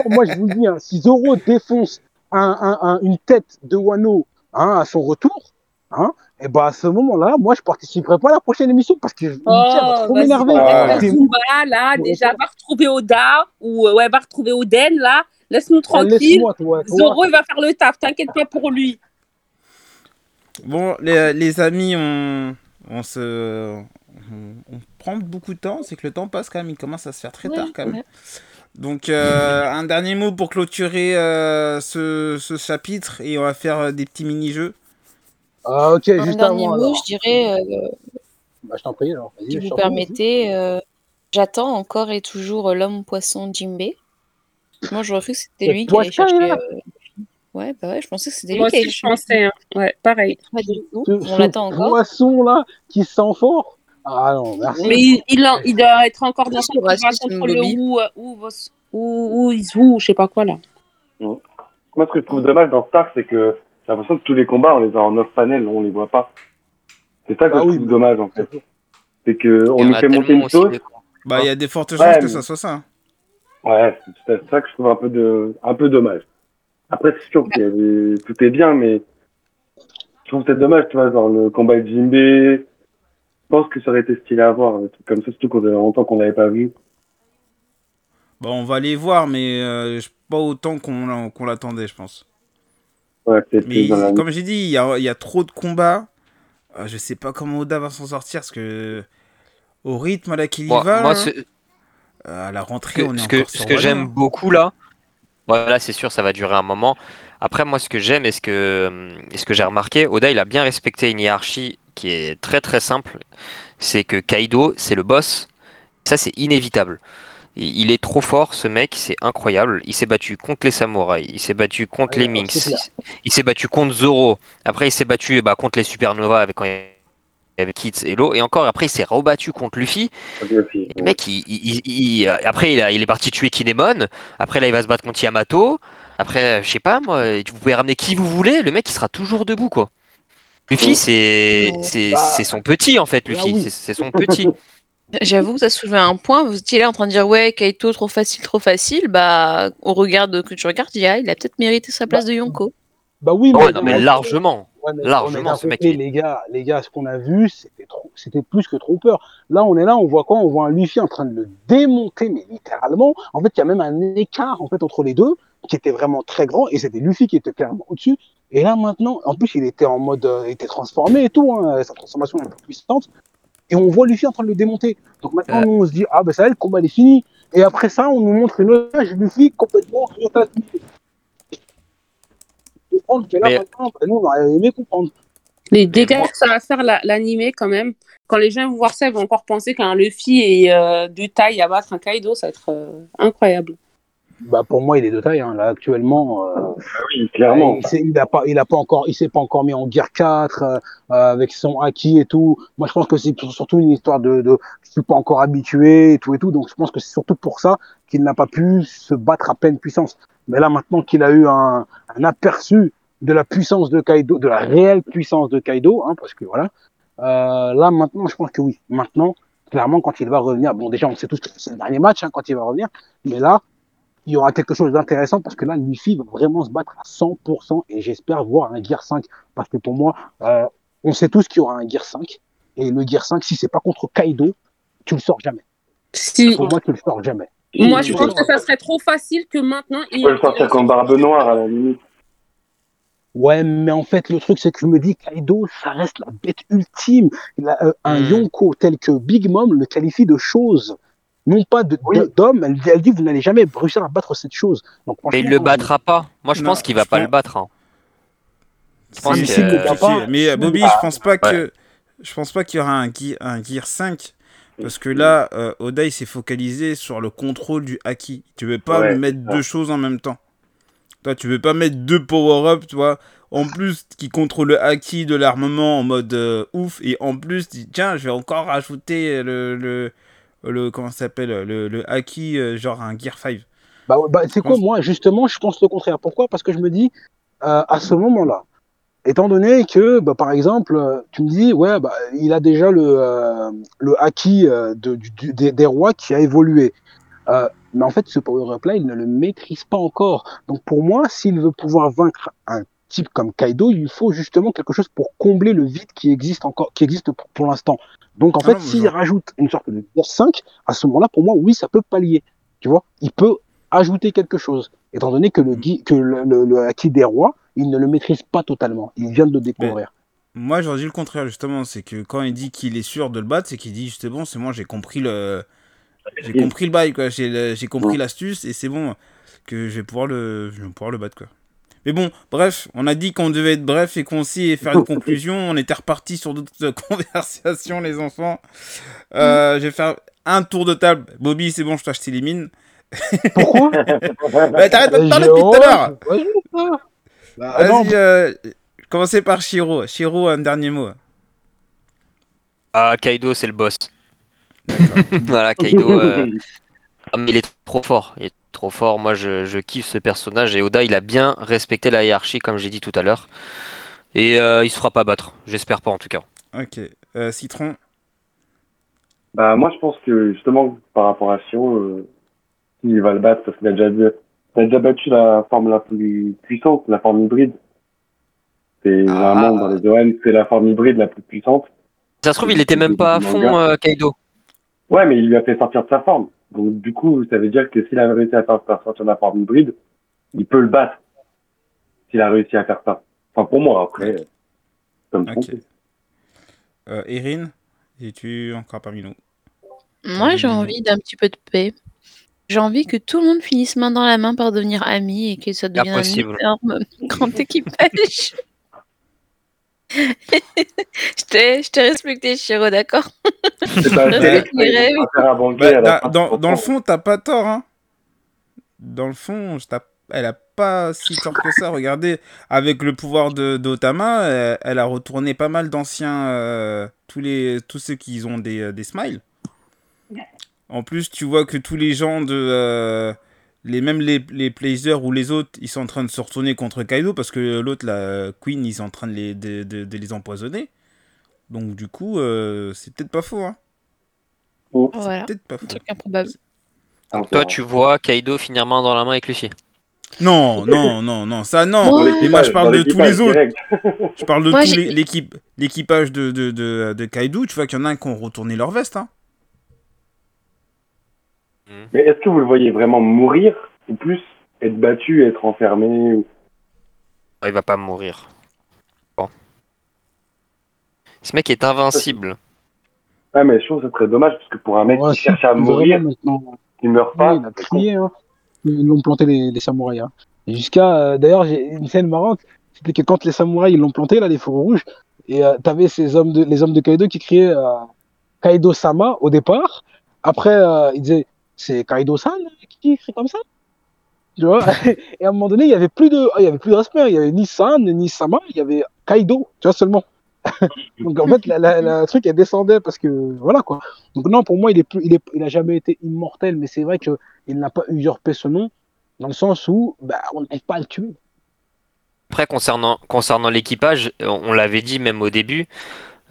moi, je vous le dis, hein, si Zoro défonce un, un- un- une tête de Wano hein, à son retour, hein, et ben à ce moment-là, moi, je participerai pas à la prochaine émission parce que Nikki, elle va Oh, trop vas-y, m'énerver. Ah, C'est- Zumba, là, déjà, va retrouver Oda, ou euh, ouais, va retrouver Oden, là. Laisse-nous Oh, tranquille. Laisse-moi, toi. toi. Zoro, il va faire le taf, t'inquiète pas pour lui. Bon, les, les amis, on, on se. On, on prend beaucoup de temps. C'est que le temps passe quand même. Il commence à se faire très Ouais, tard quand même. ouais. Donc, euh, un dernier mot pour clôturer euh, ce, ce chapitre et on va faire euh, des petits mini-jeux. Ah, ok, Un juste dernier avant. mot, alors. je dirais, euh, Bah, je t'en prie, alors. Si je vous permettez, euh, j'attends encore et toujours l'homme poisson Jimbe. Moi, j'aurais cru que c'était lui qui allait chercher. là euh, Ouais, bah ouais, je pensais que c'était lui Moi qui allait je chercher. pensais, hein. Ouais, pareil. On l'attend encore. poisson-là qui sent fort. Ah non, merci. Mais il, il, en- il doit être encore dans son contre le ou, ou, ou, ou, je sais pas quoi, là. Moi, ce que je trouve dommage dans Star, c'est que j'ai l'impression que tous les combats, on les a en off panel, on les voit pas. C'est ça que Bah je oui, trouve dommage, en fait. C'est que Il y on en nous a fait monter une des- Bah, il y a des fortes chances Ouais, que mais- ça soit ça. hein. Ouais, c'est c'est ça que je trouve un peu de, un peu dommage. Après, c'est sûr avait, tout est bien, mais je trouve peut-être dommage, tu vois, genre le combat de Jimbe. Je pense que ça aurait été stylé à voir, un truc comme ça, surtout qu'on avait longtemps qu'on l'avait pas vu. Bon, on va les voir, mais euh, pas autant qu'on l'a- qu'on l'attendait, je pense. Ouais, Mais la... comme j'ai dit, il y a, il y a trop de combats. Euh, je sais pas comment Oda va s'en sortir parce que au rythme à laquelle il Moi, va, moi, euh, à la rentrée, que, on est ce encore que, sur ce que j'aime hein. beaucoup là, voilà, c'est sûr, ça va durer un moment. Après, moi, ce que j'aime et ce que, et ce que j'ai remarqué, Oda, il a bien respecté une hiérarchie qui est très très simple. C'est que Kaido, c'est le boss. Ça, c'est inévitable. Il est trop fort, ce mec, c'est incroyable. Il s'est battu contre les samouraïs, il s'est battu contre Ouais, les Minx, il s'est battu contre Zoro. Après, il s'est battu bah, contre les Supernova avec, quand avait Kids et Lo. Et encore, après, il s'est rebattu contre Luffy. Le mec, il, il- il- il- après, il, a- il est parti tuer Kinemon. Après, là, il va se battre contre Yamato. Après, je sais pas, moi, vous pouvez ramener qui vous voulez. Le mec, il sera toujours debout, quoi. Luffy, c'est c'est Bah, c'est son petit, en fait, Luffy. oui. C'est- son petit. J'avoue que ça soulevait un point. Vous étiez là en train de dire ouais, Kaito trop facile, trop facile. Bah, au regard de que tu regardes, il a, il a peut-être mérité sa place de Yonko. Bah oui, Ouais, mais, non, mais largement. Ouais, mais- largement, ce mec, les gars, les gars, ce qu'on a vu, c'était trop, c'était plus que trop peur. Là, on est là, on voit quoi? On voit un Luffy en train de le démonter, mais littéralement. En fait, il y a même un écart en fait entre les deux qui était vraiment très grand, et c'était Luffy qui était clairement au-dessus. Et là, maintenant, en plus, il était en mode, euh, il était transformé et tout, hein, sa transformation est un peu puissante. Et on voit Luffy en train de le démonter. Donc maintenant, Ouais. nous, on se dit, ah ben ça y est, le combat il est fini. Et après ça, on nous montre une autre image, Luffy complètement. Comprendre que là, Mais- maintenant, ben, nous, on aurait aimé comprendre. Les dégâts moi- que ça va faire la- l'animé quand même. Quand les gens vont voir ça, ils vont encore penser qu'un Luffy est euh, de taille à battre un Kaido, ça va être euh, incroyable. Bah pour moi il est de taille hein. là actuellement euh, Oui, clairement. il, s'est- il a pas il a pas encore il s'est pas encore mis en guerre 4 euh, euh, avec son acquis et tout. Moi je pense que c'est surtout une histoire de, de je suis pas encore habitué et tout et tout. Donc je pense que c'est surtout pour ça qu'il n'a pas pu se battre à pleine puissance. Mais là maintenant qu'il a eu un, un aperçu de la puissance de Kaido de la réelle puissance de Kaido hein, parce que voilà euh, là maintenant je pense que oui. Maintenant clairement quand il va revenir bon déjà on sait tous que c'est le dernier match hein, quand il va revenir. Mais là il y aura quelque chose d'intéressant parce que là, Luffy va vraiment se battre à 100% et j'espère voir un Gear 5 parce que pour moi, euh, on sait tous qu'il y aura un Gear 5 et le Gear 5, si c'est pas contre Kaido, tu le sors jamais. Si, Pour moi, tu le sors jamais. moi je pense que ça serait trop facile que maintenant. Tu peux le sortir comme barbe noire à la limite. Ouais, mais en fait, le truc, c'est que je me dis, Kaido, ça reste la bête ultime. Il a, euh, un Hmm. Yonko tel que Big Mom le qualifie de chose. Non pas de- Oui. elle, dit- elle dit, vous n'allez jamais réussir à battre cette chose. Donc, Mais il franchement, le battra pas. Moi, je Non, pense qu'il va pas pense- le battre. hein. Je pense que- euh, pas- Mais euh, Bobby, je pense pas que je pense pas qu'il y aura un Gear, un Gear 5 parce que là, euh, Oda il s'est focalisé sur le contrôle du haki. Tu veux pas Ouais, mettre deux choses en même temps. Toi, tu veux pas mettre deux power-up, tu vois. En plus, qui contrôle le haki de l'armement en mode euh, ouf et en plus, tu dis, tiens, je vais encore rajouter le le, le comment s'appelle le, le haki euh, genre un Gear 5. Bah, bah, c'est quoi, moi, justement, je pense le contraire. Pourquoi? Parce que je me dis, euh, à ce moment-là, étant donné que, bah, par exemple, euh, tu me dis, ouais, bah, il a déjà le, euh, le acquis euh, de, du- des, des rois qui a évolué. Mais en fait, ce power-up-là, il ne le maîtrise pas encore. Donc, pour moi, s'il veut pouvoir vaincre un type comme Kaido, il faut justement quelque chose pour combler le vide qui existe encore, qui existe pour, pour l'instant. Donc, en Ah fait, mais s'il rajoute une sorte de Gear 5, à ce moment-là, pour moi, oui, ça peut pallier. Tu vois, il peut ajouter quelque chose, étant donné que le, gui- que le, le, le acquis des rois, il ne le maîtrise pas totalement. Il vient de le découvrir. Moi, j'aurais dit le contraire, justement. C'est que quand il dit qu'il est sûr de le battre, c'est qu'il dit, bon, c'est moi, j'ai compris le. J'ai compris le bail, quoi. J'ai compris l'astuce et c'est bon que je vais pouvoir le, je vais pouvoir le battre, quoi. Mais bon, bref, on a dit qu'on devait être bref et concis et faire une conclusion. On était reparti sur d'autres conversations, les enfants. Euh, Je vais faire un tour de table. Bobby, c'est bon, je mines. Pourquoi Bah, T'arrêtes pas de parler depuis tout à l'heure. Bah, Vas-y, euh, commencez par Shiro. Shiro, un dernier mot. Ah, Kaido, c'est le boss. voilà, Kaido. euh, ah, mais il est trop fort. Il est trop fort. Moi, je, je kiffe ce personnage. Et Oda, il a bien respecté la hiérarchie, comme j'ai dit tout à l'heure. Et euh, il se fera pas battre. J'espère pas, en tout cas. Ok. Euh, Citron. Bah, moi, je pense que justement, par rapport à Shiro, euh, il va le battre parce qu'il a déjà, il a déjà battu la forme la plus puissante, la forme hybride. C'est Ah. vraiment dans les OM, c'est la forme hybride la plus puissante. Ça se trouve, il était même pas à fond, euh, Kaido. Ouais, mais il lui a fait sortir de sa forme. Donc, du coup, ça veut dire que s'il a réussi à faire de la forme hybride, il peut le battre. S'il a réussi à faire ça. Enfin, pour moi, après, euh, comme. Euh, Erin, es-tu encore parmi nous? Moi, j'ai envie d'un petit peu de paix. J'ai envie que tout le monde finisse main dans la main par devenir amis et que ça devienne un énorme grand équipage. je t'ai je t'ai respecté, Chiro, d'accord? Dans, le fond, t'as pas tort, hein. Dans le fond, je elle a pas si tort que ça. Regardez, avec le pouvoir de d'Otama, elle a retourné pas mal d'anciens, euh, tous les, tous ceux qui ont des, euh, des smiles. En plus, tu vois que tous les gens de, euh, les même les les Blazers ou les autres, ils sont en train de se retourner contre Kaido parce que l'autre, la Queen, ils sont en train de les, de, de- de les empoisonner. Donc du coup, euh, c'est peut-être pas faux, hein. Voilà, Peut-être pas un faux. truc improbable. Ah, Toi, tu vois Kaido finir main dans la main avec Luffy. Non, non, non, non, ça non. Mais moi je parle de tous les autres. Je parle de Moi, tous j'ai- les- l'équipe, l'équipage de, de, de, de Kaido. Tu vois qu'il y en a un qui ont retourné leur veste. Hein. Mais est-ce que vous le voyez vraiment mourir ou plus être battu, être enfermé ou... Oh, Il va pas mourir. Bon. Ce mec est invincible. Ouais, mais je trouve que ce serait dommage parce que pour un mec Ouais, qui si, cherche à mourir, maintenant. il meurt pas. Oui, il a crié, hein. Ils l'ont planté les, les samouraïs. hein. Jusqu'à, euh, d'ailleurs, j'ai une scène marrante, c'était que quand les samouraïs ils l'ont planté là, les fourreaux rouges, et euh, t'avais ces hommes de, les hommes de Kaido qui criaient euh, Kaido Sama au départ. Après, euh, ils disaient c'est Kaido San qui crie comme ça. Tu vois? Et à un moment donné, il y avait plus de, ah, il y avait plus de respect. Il y avait ni San ni Sama, il y avait Kaido, tu vois seulement. Donc en fait, la, la, truc elle descendait parce que voilà quoi. Donc non, pour moi, il est il est, il a jamais été immortel, mais c'est vrai que il n'a pas usurpé ce nom dans le sens où bah, on n'arrive pas à le tuer. Après, concernant, concernant l'équipage, on l'avait dit même au début,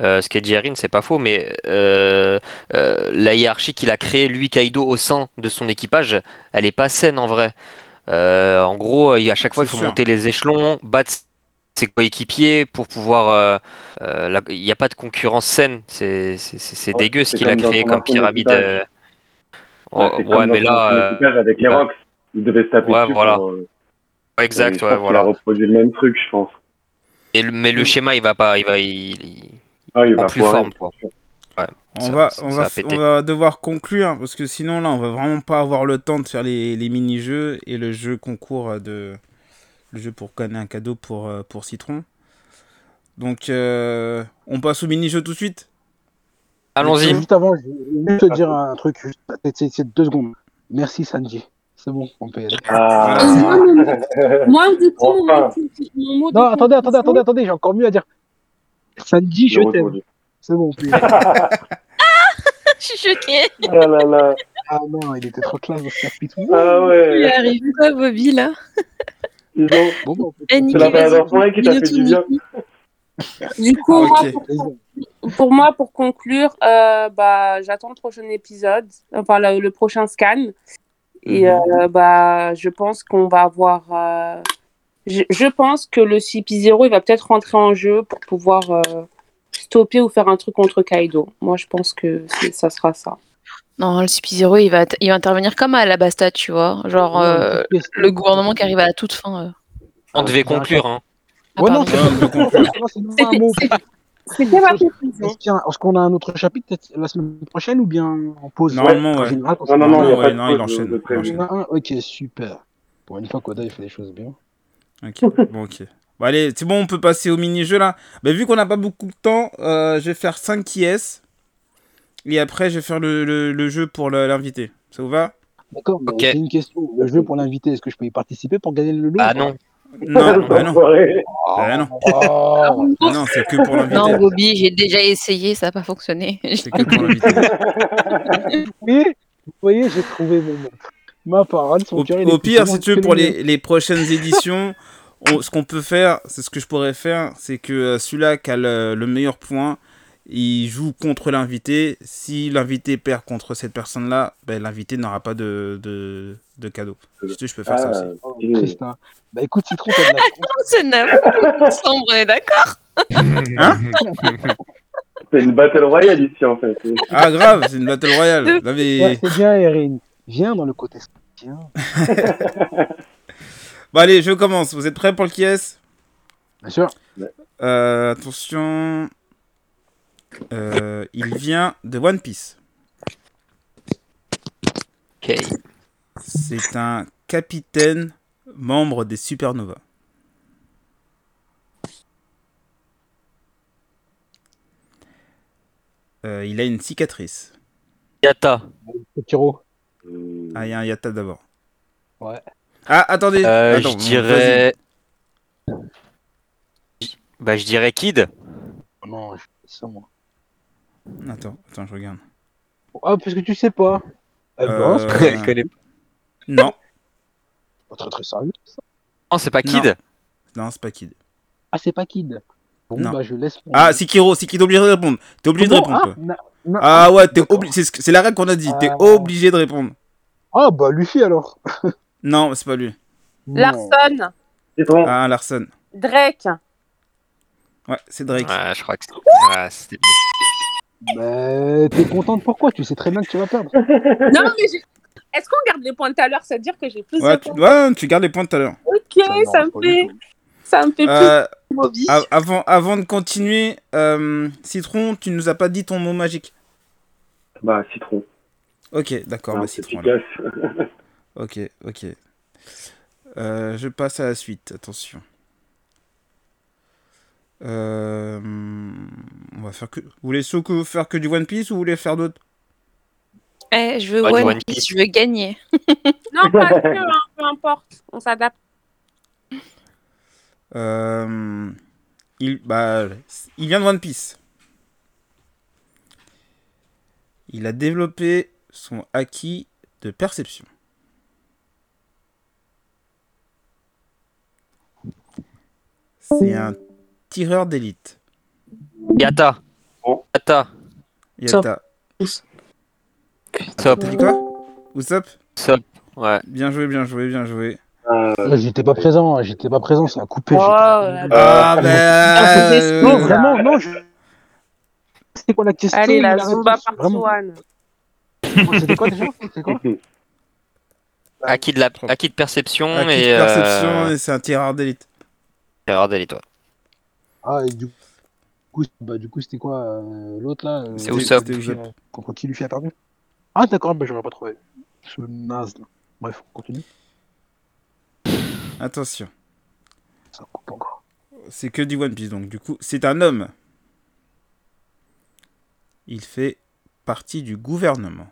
euh, ce qu'a dit Erin, c'est pas faux, mais euh, euh, la hiérarchie qu'il a créée, lui, Kaido, au sein de son équipage, elle est pas saine en vrai. Euh, en gros, il- à chaque fois, il faut sûr. monter les échelons, battre ses coéquipiers pour pouvoir. Il n'y a pas de concurrence saine. C'est Ouais, dégueu ce qu'il a créé comme pyramide. euh. Ouais, mais là, euh, avec les ouais. Rocks. Il devait se taper Ouais, dessus voilà. pour, euh, exact, ouais, voilà. a reproduit le même truc, je pense. Et le- mais le schéma, il va pas, il va, il, il- Ah, il En va plus foirer, forme, quoi. c'est sûr. On, Ça- va, ça- on, ça va, a pété. on va devoir conclure hein, parce que sinon là on va vraiment pas avoir le temps de faire les, les mini-jeux et le jeu concours euh, de le jeu pour gagner un cadeau pour, euh, pour Citron. Donc euh, on passe au mini-jeu tout de suite? Allons-y. Juste avant, je vais juste te dire un truc, c'est- deux secondes. Merci Sanji. C'est bon, on peut y aller. Ah. Moi, du coup, mon Enfin. mot- mon mot de Non, attendez, attendez, attendez, attendez, j'ai encore mieux à dire. Sanji, je t'aime. C'est bon, on peut y aller. Je suis choquée. Ah là là. Ah non, il était trop classe dans ce chapitre. Ah Il ouais. arrive quoi, Bobby, là. Bon, C'est la qui t'a fait du bien. coup, Ah, moi, pour, moi, pour conclure, euh, bah, j'attends le prochain épisode, enfin le, le prochain scan. Et Mhm. euh, bah, je pense qu'on va avoir. euh, Je, je pense que le CP0 il va peut-être rentrer en jeu pour pouvoir euh, stopper ou faire un truc contre Kaido. Moi, je pense que ça sera ça. Non, le CP0, il va, il va intervenir comme à la Basta, tu vois. Genre, euh, le gouvernement qui arrive à la toute fin. euh. On devait conclure. Hein. Ah, Ouais, non, c'est on non, conclusion. Est-ce qu'on a un autre chapitre peut-être la semaine prochaine ou bien en pause Normalement, En ouais. général, quand Non, non, non, il Ouais, pas de non, il enchaîne, de- de il prévu. il y en a un, ok, super. Pour une fois qu'Oda il fait les choses bien. Ok, bon, ok. Bon, allez, c'est bon, on peut passer au mini-jeu là. Bah, vu qu'on n'a pas beaucoup de temps, euh, je vais faire 5 qui est. Et après, je vais faire le, le- le jeu pour l'invité. Ça vous va? D'accord, mais Ok. j'ai une question. Le jeu pour l'inviter, est-ce que je peux y participer pour gagner le lot? Ah non. Non, bah non. Bah non. Oh, Bah non, c'est que pour Non, l'invité. Bobby, j'ai déjà essayé, ça n'a pas fonctionné. C'est que pour l'invité. vous voyez, vous voyez, j'ai trouvé mon ma parole. Son Au, cœur, il au est pire, si tu veux, pour les, les prochaines éditions, on- ce qu'on peut faire, c'est ce que je pourrais faire, c'est que euh, celui-là qui a le, le meilleur point, il joue contre l'invité. Si l'invité perd contre cette personne-là, ben, l'invité n'aura pas de, de, de cadeau. Si tu veux, je peux faire ça aussi. Oh, hein. Bah écoute, Citron, t'as de la chance. C'est neuf. On est d'accord. C'est une battle royale ici en fait. Ah, grave, c'est une battle royale. Mais- Ouais, c'est bien, Erin. Viens dans le côté. Bon, allez, je commence. Vous êtes prêts pour le qui est Bien sûr. Euh, Attention. Euh, il vient de One Piece. Ok. C'est un capitaine membre des Supernovas. Euh, il a une cicatrice. Yata. Kiro. Ah, il y a un Yata d'abord. Ouais. Ah, attendez. Euh, Attends, je dirais. Bah, je dirais Kid. Oh non, je fais ça moi. Attends, attends, je regarde. Ah, parce que tu sais pas. Euh, c'est Je connais Non, pas très très sérieux. ça. Non, c'est pas Kid. non, c'est pas Kid. Ah, c'est pas Kid. Bon, Non. bah je laisse. mon- Ah, c'est Kiro, c'est Kid, t'es obligé de répondre. T'es obligé de répondre, Ah, Non. Ah ouais, t'es obligé. C'est ce que- c'est la règle qu'on a dit. T'es Euh. obligé de répondre. Ah, bah, Luffy alors. Non, c'est pas lui. Larson, Citron. Ah, Larson. Drake. Ouais, c'est Drake. Ouais, je crois que c'était- ouais, c'était bien. Bah, t'es contente pourquoi Tu sais très bien que tu vas perdre. Non, mais j'ai- est-ce qu'on garde les points de tout à l'heure? C'est-à-dire que j'ai plus Ouais, de tu, points. ouais, tu gardes les points de tout à l'heure. Ok, Ça, me fait. Ça me fait Euh, plus avant, avant de continuer, euh, Citron, tu nous as pas dit ton mot magique. Bah, citron. Ok, d'accord, bah, c'est Citron. Ok, ok. Euh, je passe à la suite, attention. Euh, on va faire que. Vous voulez faire que du One Piece ou vous voulez faire d'autres? Eh, je veux One, One Piece, Piece. je veux gagner. Non, pas que, hein, peu importe. On s'adapte. Euh, il, bah, il vient de One Piece. Il a développé son acquis de perception. C'est un tireur d'élite. Yata. Oh. Yata. Yata. Top. T'as dit quoi? Usopp Top. Ouais. Bien joué, bien joué, bien joué. Euh, j'étais pas présent, j'étais pas présent, ça a coupé. Oh, là Ah, Euh, ben. Non, vraiment, non, je. C'était quoi la question Allez, la Zumba part Vraiment. one. C'était quoi déjà C'était quoi Acquis de, la... acquis de perception Acquis et. de perception, Euh... et c'est un tireur d'élite. erreur d'élite, ouais. Ah, et du coup, bah, du coup c'était quoi euh, l'autre là C'est Usopp. Contre qui Luffy a perdu? Ah, d'accord, bah, j'aurais pas trouvé. Ce naze là. Bref, on continue. Attention, Ça coupe encore. c'est que du One Piece donc. Du coup, c'est un homme. Il fait partie du gouvernement.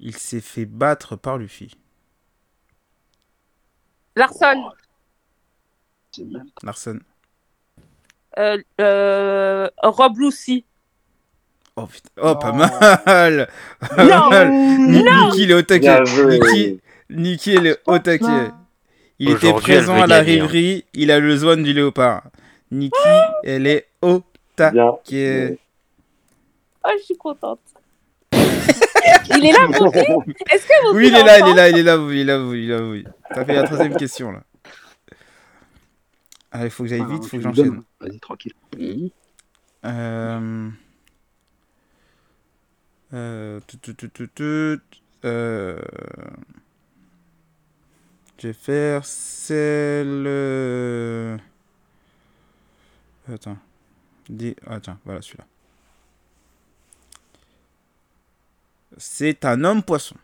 Il s'est fait battre par Luffy. Larson. Larson. euh, euh, Rob Lucy. Oh putain. Oh, pas Non. mal. Pas Non. mal. Ni- Niki, il est au taquet. Niki, Niki, il est au taquet. Il était présent à la gagner, hein. Il a le zone du léopard. Niki, elle est au taquet. Oh, je suis contente. il est là, Bobby Est-ce que vous Oui, il est là, il est là, il est là, oui, il est là, oui, il est là, oui. T'as fait la troisième question, là. Ah, il faut que j'aille vite, il faut que j'enchaîne. Vas-y, tranquille. Euh... Euh... tout, tout, tout, tout, tout, euh, Je vais faire celle... Attends. Dis... Attends, voilà celui-là. C'est un homme poisson.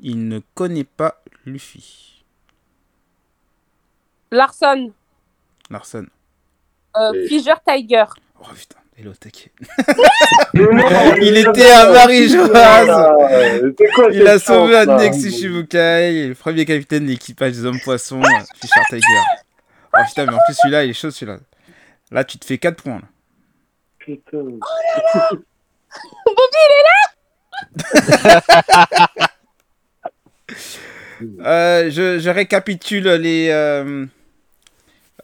Il ne connaît pas Luffy. Larson, Larson. euh, Tiger. Oh putain, il est au taquet. Il était à Marie-Joise. Quoi Il a sauvé un là Shibukai, le premier capitaine de l'équipage des hommes poissons, Fisher Tiger. Oh putain, mais en plus celui-là, il est chaud celui-là. Là, tu te fais 4 points. Là. Putain. Euh, je, je récapitule les. euh,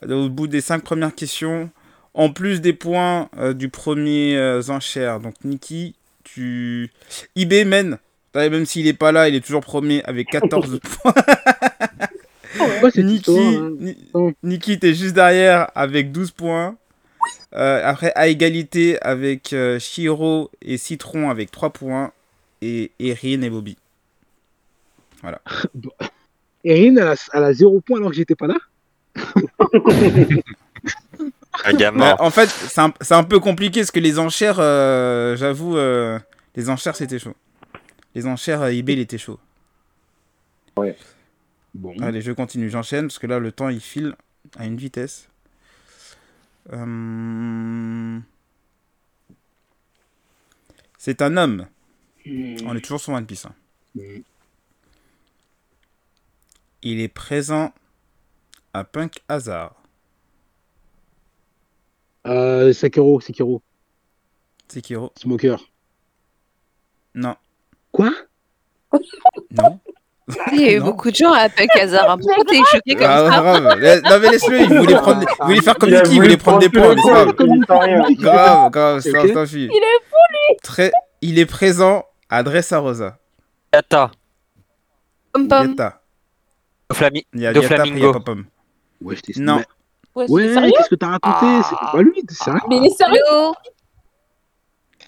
au bout des 5 premières questions. En plus des points euh, du premier euh, enchère, donc Niki, tu. IB mène. Ouais, Même s'il est pas là, il est toujours premier avec 14 points. Quoi, cette Niki, histoire, hein Oh. Niki, t'es juste derrière avec 12 points. Euh, après, à égalité avec euh, Shiro et Citron avec 3 points. Et Erin et Bobby. Erin, elle a, elle a 0 point alors que j'étais pas là En fait, c'est un, peu compliqué parce que les enchères, euh, j'avoue, euh, les enchères c'était chaud. Les enchères euh, eBay, il était chaud. Bon. Allez, je continue, j'enchaîne parce que là, le temps il file à une vitesse. Euh, C'est un homme. On est toujours sur One Piece. hein. Mm. Il est présent à Punk Hazard. Euh, Sekiro, Sekiro, Sekiro Smoker. Non. Quoi? Non. Il y a eu Non. beaucoup de gens à Kazar. hein. Pourquoi t'es choqué comme Ah, ça grave. La- Non, mais laisse-le, il voulait, prendre... il voulait faire comme Niki, il voulait prendre des points, grave. Grave, grave, c'est un. Il est Très... Il est présent à Dressa Rosa. Yata. Pom pom. Yata. De Yata, Flamingo. Popom. Ouais, je t'ai- Non. Mais- Ouais, c'est Ouais, qu'est-ce que t'as raconté? C'est pas lui, t'es sérieux Mais il est sérieux?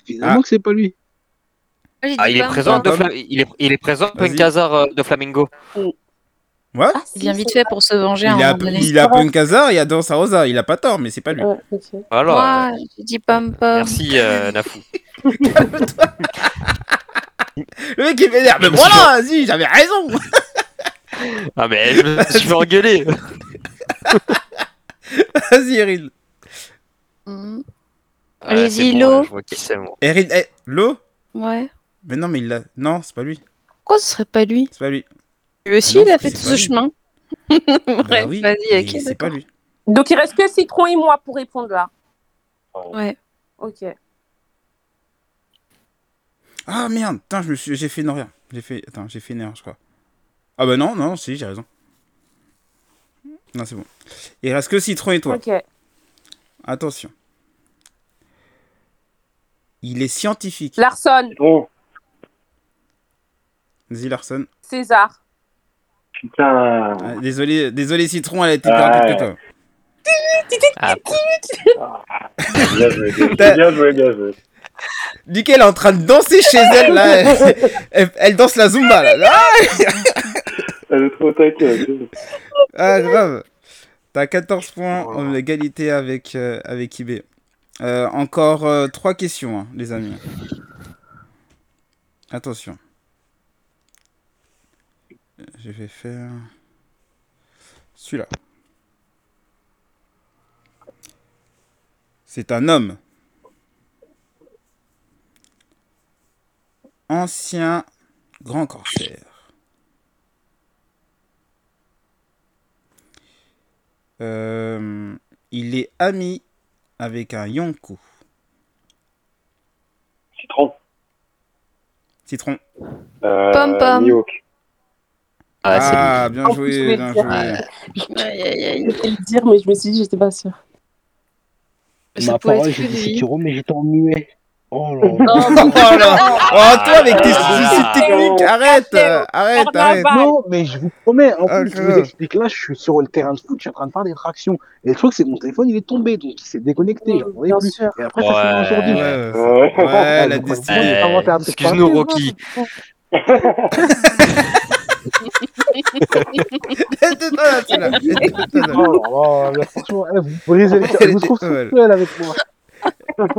Évidemment Ah. que c'est pas lui. Ah, il est pom présent de il est, il est présent. Penkazar euh, de Flamingo. Ouais Ah, si, Il vient c'est- vite fait pour se venger Il a, il a Punkazar, il a Rosa. Il a pas tort, mais c'est pas lui. Ouais, ok. Voilà. Moi, j'ai dit pom pom. Merci euh, Nafou. Le mec, il m'énerve. Mais voilà, vas-y, j'avais raison. Ah mais je me suis fait engueuler. Vas-y, Erin. Hmm. Ouais, Allez-y, ouais, c'est moi. Erin, eh, Lo? Ouais. Mais non, mais il l'a. Non, c'est pas lui. Pourquoi ce serait pas lui? C'est pas lui. Lui aussi, Non, il a fait tout ce lui. chemin. Bah Bref, oui, vas-y, ok, C'est pas lui. Donc il reste que Citron et moi pour répondre là. Ouais. Ok. Ah merde, putain, je me suis... j'ai fait une erreur. J'ai fait... Attends, j'ai fait une erreur, je crois. Ah bah non, non, si, j'ai raison. Non, c'est bon. Il reste que Citron et toi. Ok. Attention. Il est scientifique. Larson, Citron. Vas-y, Larson. César. Putain. Ah, désolé, désolé, Citron, elle a été plus rapide que toi. Ah, Bien joué, bien joué, bien joué, bien joué. Duquel elle est en train de danser chez elle, là. Elle, elle- elle danse la Zumba, là. Ah, Elle est trop taquée. Ah, grave. T'as 14 points en égalité avec, euh, avec IB. Euh, encore 3 questions, hein, les amis. Attention. Je vais faire celui-là. C'est un homme. Ancien grand corsaire. Euh, il est ami avec un Yonko. Citron. Citron. Euh, Pom pom. Mihawk. ah, c'est Ah, bien En joué, plus, je voulais bien joué. Le dire, mais je me suis dit, j'étais pas sûre. Ça Ma parole, j'ai dit. Sekiro, mais j'étais en muet. Oh là là. Non, Oh là Oh, toi avec tes Ah, soucis techniques, arrête Arrête, arrête. Non, mais je vous promets, en Ah, plus, je vous explique là, je suis sur le terrain de foot, je suis en train de faire des tractions. Et le truc, c'est que mon téléphone, il est tombé, donc il s'est déconnecté. Oui, j'entendais bien plus. sûr. Et après, ça s'est aujourd'hui. Ouais, ouais, la destinée. Excuse-nous. Rocky. Oh là là, mais franchement, eh, vous brisez les Elle Vous trouvez avec moi.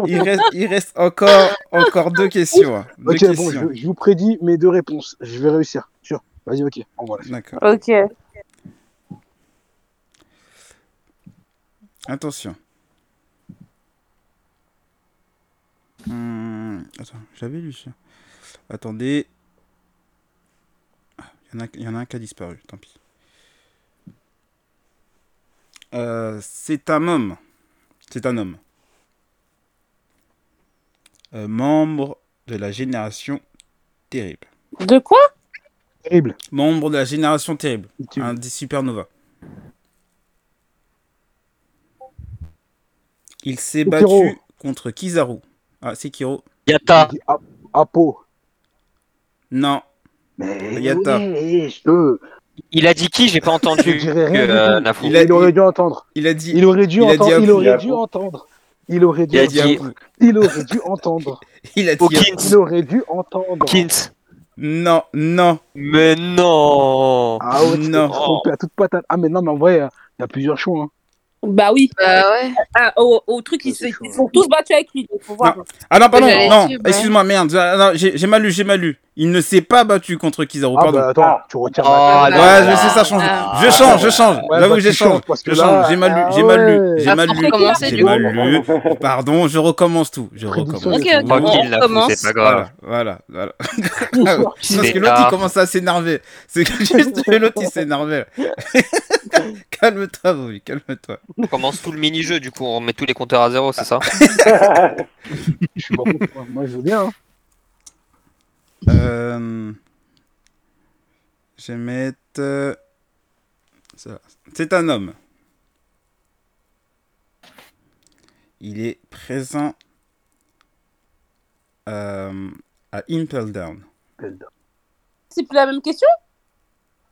Il reste, il reste encore, encore deux questions. hein. Deux Ok, bon, questions. je, je vous prédis mes deux réponses. Je vais réussir, sûr. Vas-y, ok. D'accord. Ok. Attention. Hmm, Attends, j'avais lu ça. Attendez. Ah, Il y, en a- il y en a un qui a disparu, tant pis. Euh, c'est un homme. C'est un homme. Euh, membre de la génération terrible. De quoi? Terrible. Membre de la génération terrible. Tu- Un des supernova. Il s'est battu contre Kizaru. Ah, Sekiro. Yata. J'ai dit Ap- Apo. Non. Mais Yata. oui, je. Il a dit qui? J'ai pas entendu. Je dirais rien que, du euh. Il a- Il aurait dû entendre. Il a dit. Il aurait dû il entendre. Il aurait dû entendre. Il aurait dû Il a dit dit entendre. Il aurait dû entendre. Il a dit. Il aurait dû entendre. Hawkins. Non, non. Mais non Ah ouais, tu Non. trompé à toute patate. Ah mais non, mais en vrai, il y a plusieurs choix. Hein. Bah oui. Bah ouais. Ah, au, au truc, ils, ils sont tous battus avec lui. donc faut voir. Ah non, pardon, non. Excuse-moi, merde. Ah, non, J'ai mal lu, j'ai mal lu. Il ne s'est pas battu contre Kizaru, Ah pardon. bah attends, tu retires Oh, ma non. Ouais, je sais, ça change. Ah. Je change, je change. Ouais, J'avoue bah, que j'échange. que Je change. J'ai mal lu, ah j'ai mal lu, j'ai Bah, mal lu. J'ai mal lu. Pardon, je recommence tout. Je recommence. Ok, tout. ok. C'est pas grave. Voilà, voilà, parce que l'autre il commence à s'énerver. C'est que juste l'autre il s'énervait. Calme-toi, Bobby, calme-toi. On commence tout le mini-jeu, du coup, on met tous les compteurs à zéro, c'est ça Je suis pas contre, moi. Je veux bien. hein. Euh, Je vais mettre. euh, ça. C'est un homme. Il est présent euh, à Impel Down. C'est plus la même question?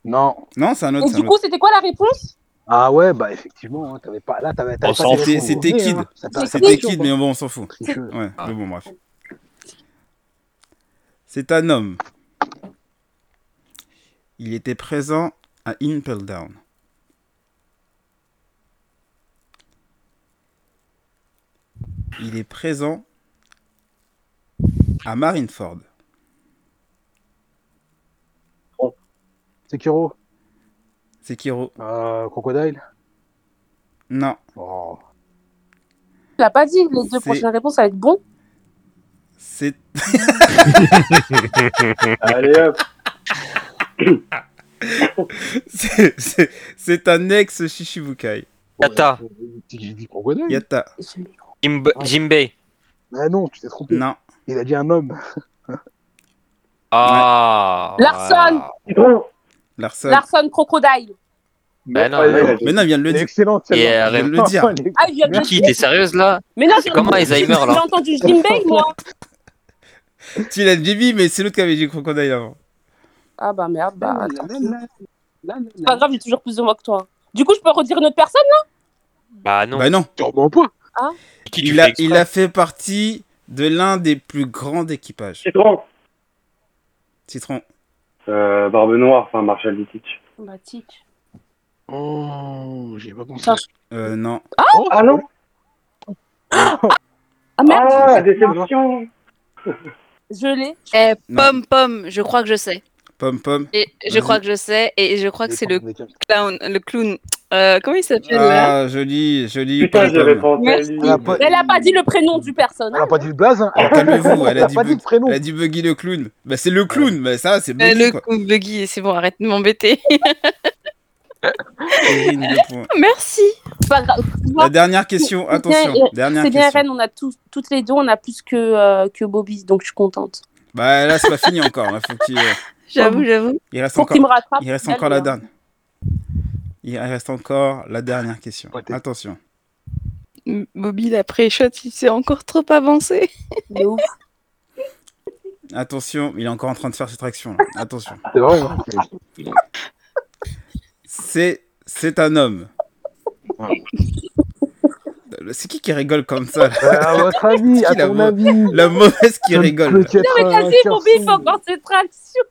Non. Non, c'est un autre. Et c'est du coup, c'était quoi la réponse? Ah ouais, bah effectivement, hein, t'avais pas. Là, t'avais. pas C'était Kid. hein. C'était t'a- Kid, mais bon, on s'en fout. Ouais, Ah. mais bon, bref. C'est un homme. Il était présent à Impel Down. Il est présent à Marineford. Sekiro, Sekiro. euh, Crocodile. Non. Oh. Tu l'as pas dit, les deux C'est- prochaines réponses, ça va être bon. C'est Allez hop. c'est- c'est- c'est un ex Shishibukai. Yata. J'ai dit Crocodile. Yata. Jimbe- Jimbei. Mais non, tu t'es trompé. Non. Il a dit un homme. Ah. Larson. Larson. Larson Crocodile. Ben non, Mais non, il vient de le dire. excellente Et viens de le dire. Ah, je viens de le dire. t'es sérieuse là? Mais non, C'est comme Alzheimer J'ai là. entendu Jimbei, moi. Tu l'as dit, mais c'est l'autre qui avait dit Crocodile avant. Ah bah merde, bah Là, là, là, là, là, C'est pas grave, j'ai toujours plus de moi que toi. Du coup, je peux redire une autre personne Bah non. Bah non. Sûrement pas. Niki, tu Il a, il a fait partie de l'un des plus grands équipages. Citron. Citron. Euh, Barbe Noire, enfin Marshall Dietrich. Bah tic. Oh, j'ai pas pensé. Putain, Euh, non. Oh, Ah non Ah merde, Ah, déception je l'ai. Eh, Non. pomme, pomme, je crois que je sais. Pomme, pomme. Et je crois que je sais, et je crois que c'est le clown, le clown. Euh, comment il s'appelle là? Ah, joli, joli. Putain, j'avais Merci. lui. Elle a pas- Elle a pas dit le prénom du Elle personnage. a pas dit le blaze, hein. Alors, calmez-vous, elle a dit pas le prénom. Elle a dit Buggy le clown. Bah, c'est le clown. Bah, ça, c'est Euh, Buggy, Le coup buggy, c'est bon, arrête de m'embêter. Kevin, deux points. Merci. Pas grave. La dernière question, bien, attention. Dernière C'est bien, question. Rennes, on a tous, toutes les deux, on a plus que, euh, que Bobby, donc je suis contente. Bah, là, c'est pas fini encore. Là, faut qu'il euh, J'avoue, j'avoue. il reste encore. qu'il me rattrape. Il reste encore la dernière. Il reste encore la dernière question. Ouais, Attention. Bobby, la pré-shot, il s'est encore trop avancé. De ouf. Attention, il est encore en train de faire cette action. Là. Attention. C'est vrai, hein. C'est c'est un homme. C'est qui qui rigole comme ça là Euh, À votre avis, à la ton avis. La mauvaise qui rigole. qu'être Mais un vas-y, Bobby, il garçon. faut concentration.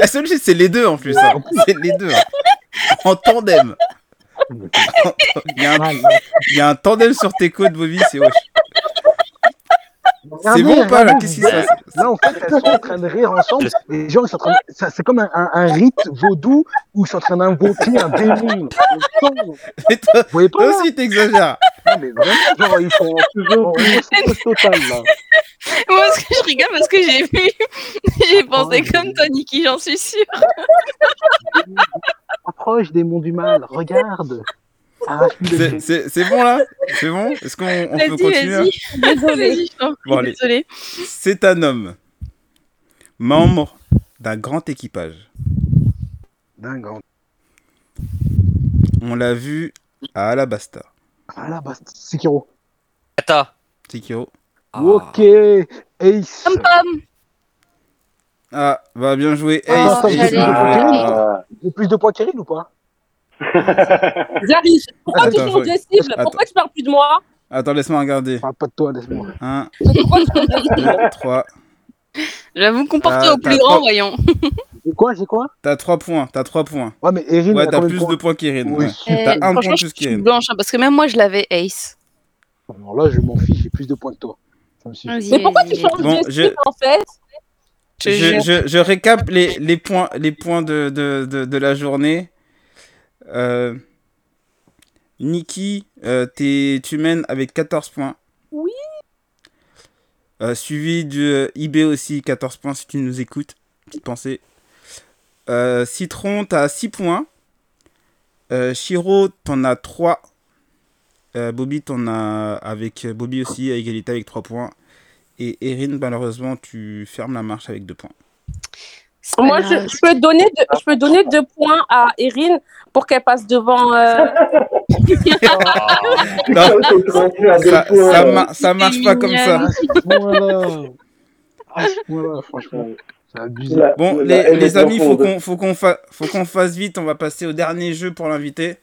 Ah, celui c'est les deux en plus. hein. C'est les deux. hein. En tandem. Il y, a un, il y a un tandem sur tes côtes, Bobby, c'est hoche. C'est bon ou pas là Qu'est-ce qui se passe Là, en fait, elles sont en train de rire ensemble. Et les gens, ils sont en train de- ça- C'est comme un, un- un rite vaudou où ils sont en train d'invoquer un démon. Vous Mais toi, voyez pas toi aussi t'exagères. Non, mais vraiment, genre, ils sont en en total, là. Moi, que je rigole parce que j'ai vu. j'ai pensé Oh, comme toi, Niki, j'en suis sûre. Approche, démon du mal, regarde. Le C'est- bon là? C'est bon? Est-ce qu'on on peut Vas-y, continuer prie, Bon, allez. désolée. C'est un homme, membre d'un grand équipage. Dingue. On l'a vu à Alabasta. Ah bah, Sekiro. Yata. Sekiro. Ah. Ok, Ace. Pom pom. Ah, bah bien joué. Oh, Ace. Ah. Ah. J'ai plus de points qu'Erin ou pas? J'arrive. Pourquoi Attends, tu changes je- de cible Attends. Pourquoi tu parles plus de moi Attends, laisse-moi regarder. Parle pas de toi, laisse-moi. 1, Pourquoi tu changes de cible 2, 3. J'avoue comporter Ah, au plus grand, voyons. J'ai quoi, j'ai quoi T'as 3 points, t'as 3 points. Ouais, mais Erin, Ouais, t'as plus de points qu'Irin. Oui, ouais. T'as un point je plus suis qu'Irin. blanche, hein, parce que même moi, je l'avais Ace. Alors là, je m'en fiche, j'ai plus de points que toi. Ça me suffit. Vas-y, Mais pourquoi tu changes Bon, de je- cible en fait Je je, je récap les, les points, les points de, de, de, de la journée. Euh, Niki, euh, t'es- tu mènes avec 14 points. Oui. Euh, suivi de IB aussi, 14 points si tu nous écoutes. Petite pensée. Euh, Citron, t'as 6 points. Shiro, t'en as 3. Euh, Bobby, t'en as avec Bobby aussi, à égalité avec 3 points. Et Erin, malheureusement, tu fermes la marche avec deux points. Moi, je, peux donner deux, je peux donner deux points à Erin pour qu'elle passe devant. euh, Non, deux ça, marche pas comme ça. Franchement, Bon, les, amis, faut qu'on faut qu'on fa- faut qu'on fasse vite. On va passer au dernier jeu pour l'invité.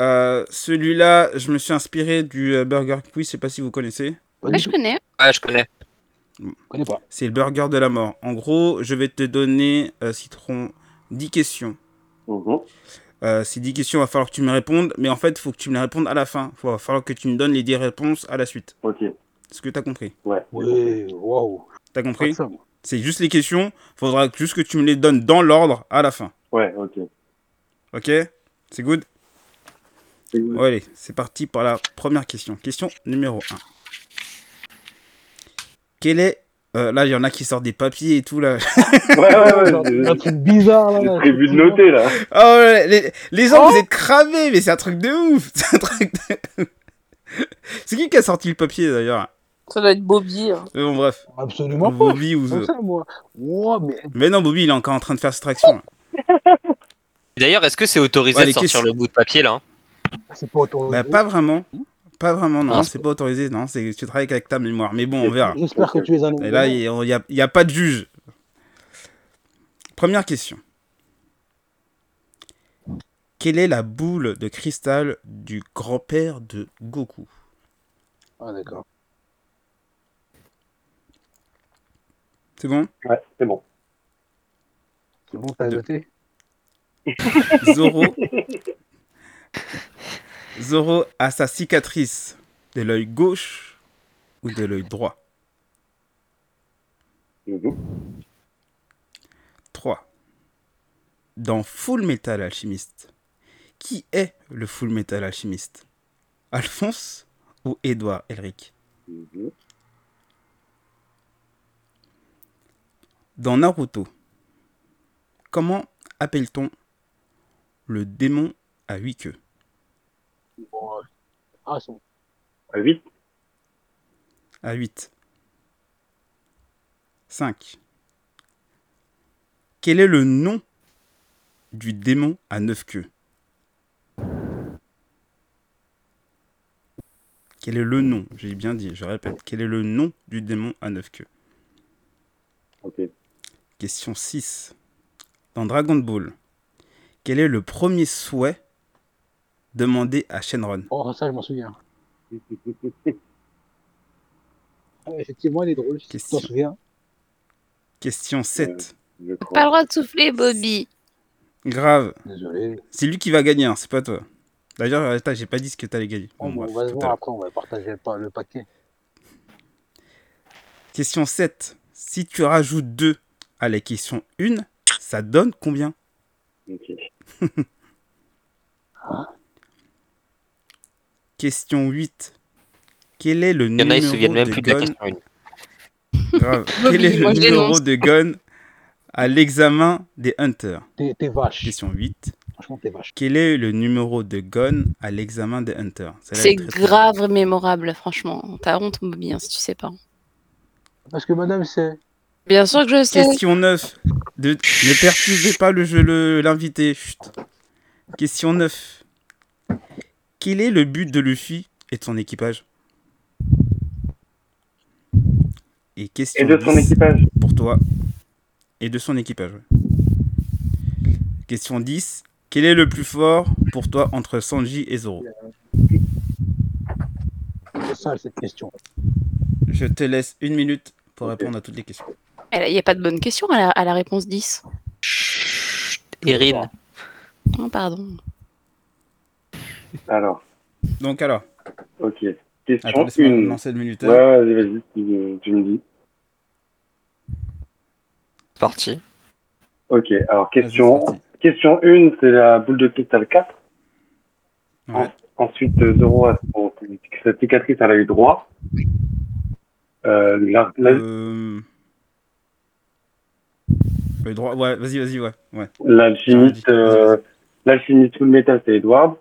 Euh, Celui-là, je me suis inspiré du euh, Burger Quiz. Je sais pas si vous connaissez. Ouais, je connais. Ouais, je connais. Je connais pas. C'est le burger de la mort. En gros, je vais te donner, euh, Citron, 10 questions. Mhm. Euh, ces 10 questions, il va falloir que tu me répondes. Mais en fait, il faut que tu me les répondes à la fin. Il va falloir que tu me donnes les 10 réponses à la suite. Ok. Est-ce que tu as compris? Ouais. Oui, waouh. T'as compris? De ça, moi. C'est juste les questions. faudra juste que tu me les donnes dans l'ordre à la fin. Ouais, ok. Ok? C'est good? C'est- Bon, Allez, c'est parti pour la première question. Question numéro 1. Quel est... euh, là, il y en a qui sortent des papiers et tout, là. Ouais, ouais, Genre, ouais. Un truc bizarre, là. J'ai prévu de noter, là. Oh, ouais, les, les gens, vous êtes cramés, mais c'est un truc de ouf C'est un truc de... C'est qui qui a sorti le papier, d'ailleurs? Ça doit être Bobby. hein. Euh, Bon, bref. Absolument pas. Bobby ou... Ça, moi. Wow, mais Mais non, Bobby, il est encore en train de faire soustraction. là. D'ailleurs, est-ce que c'est autorisé Ouais, de les sortir le bout de papier là hein? C'est pas autorisé. Bah, pas vraiment. Pas vraiment, non. Ah. c'est pas autorisé, non. C'est tu travailles avec ta mémoire. Mais bon, on verra. J'espère que tu es un Et là, il n'y a, y a pas de juge. Première question. Quelle est la boule de cristal du grand-père de Goku? Ah, d'accord. C'est bon? Ouais, c'est bon. C'est bon, t'as De- noté? Zoro. Zoro a sa cicatrice de l'œil gauche ou de l'œil droit? Mhm. 3. Dans Full Metal Alchemist, qui est le Full Metal Alchemist? Alphonse ou Edouard Elric? Dans Naruto, comment appelle-t-on le démon à huit queues? Bon, euh, Ah, c'est bon. À 8 À 8. 5. Quel est le nom du démon à neuf queues? Quel est le nom? J'ai bien dit, je répète. Quel est le nom du démon à neuf queues? Ok. Question 6. Dans Dragon Ball, quel est le premier souhait demandé à Shenron Oh, ça, je m'en souviens. Ah, effectivement, il est drôle. Tu Question. t'en souviens. Question 7. Je Pas le droit de souffler, Bobby. Grave. Désolé. C'est lui qui va gagner, hein, c'est pas toi. D'ailleurs, j'ai pas dit ce que t'allais gagner. Bon, Bon, bon, bref, on va se voir après, on va partager le, pa- le paquet. Question 7. Si tu rajoutes 2 à la question 1, ça donne combien? Ok. Question 8. Quel est le Il y en a, ils se souviennent numéro même de. Grave. Bobby, Quel est le numéro de gun à l'examen des hunters? T'es t'es vache. Question 8. Franchement, t'es vache. Quel est le numéro de gun à l'examen des hunters? C'est est très, grave mémorable, franchement. T'as honte, Bobby, hein, si tu sais pas. Parce que madame, c'est. Bien sûr que je sais. Question 9. De... Ne perturbez pas le jeu, le- l'invité. Question 9. Quel est le but de Luffy et de son équipage? Et question Et de son 10 équipage pour toi. Et de son équipage. ouais. Question 10. Quel est le plus fort pour toi entre Sanji et Zoro? C'est sale cette question. Je te laisse une minute pour répondre à toutes les questions. Il n'y a pas de bonne question à la, à la réponse 10. Chut, Erin, Oh, pardon. Alors, Donc alors, ok. Question attends, laisse-moi 1. lancer le Ouais, vas-y, vas-y, tu, tu me dis. c'est parti. Ok, alors question, question 1, c'est la boule de cristal 4. Ouais. Ensuite, euh, Zoro a son, sa cicatrice à l'œil droit. Euh, la, la- Euh... Le droit, ouais, vas-y, vas-y, ouais. ouais. L'alchimiste, euh, l'alchimiste full metal, c'est Edward.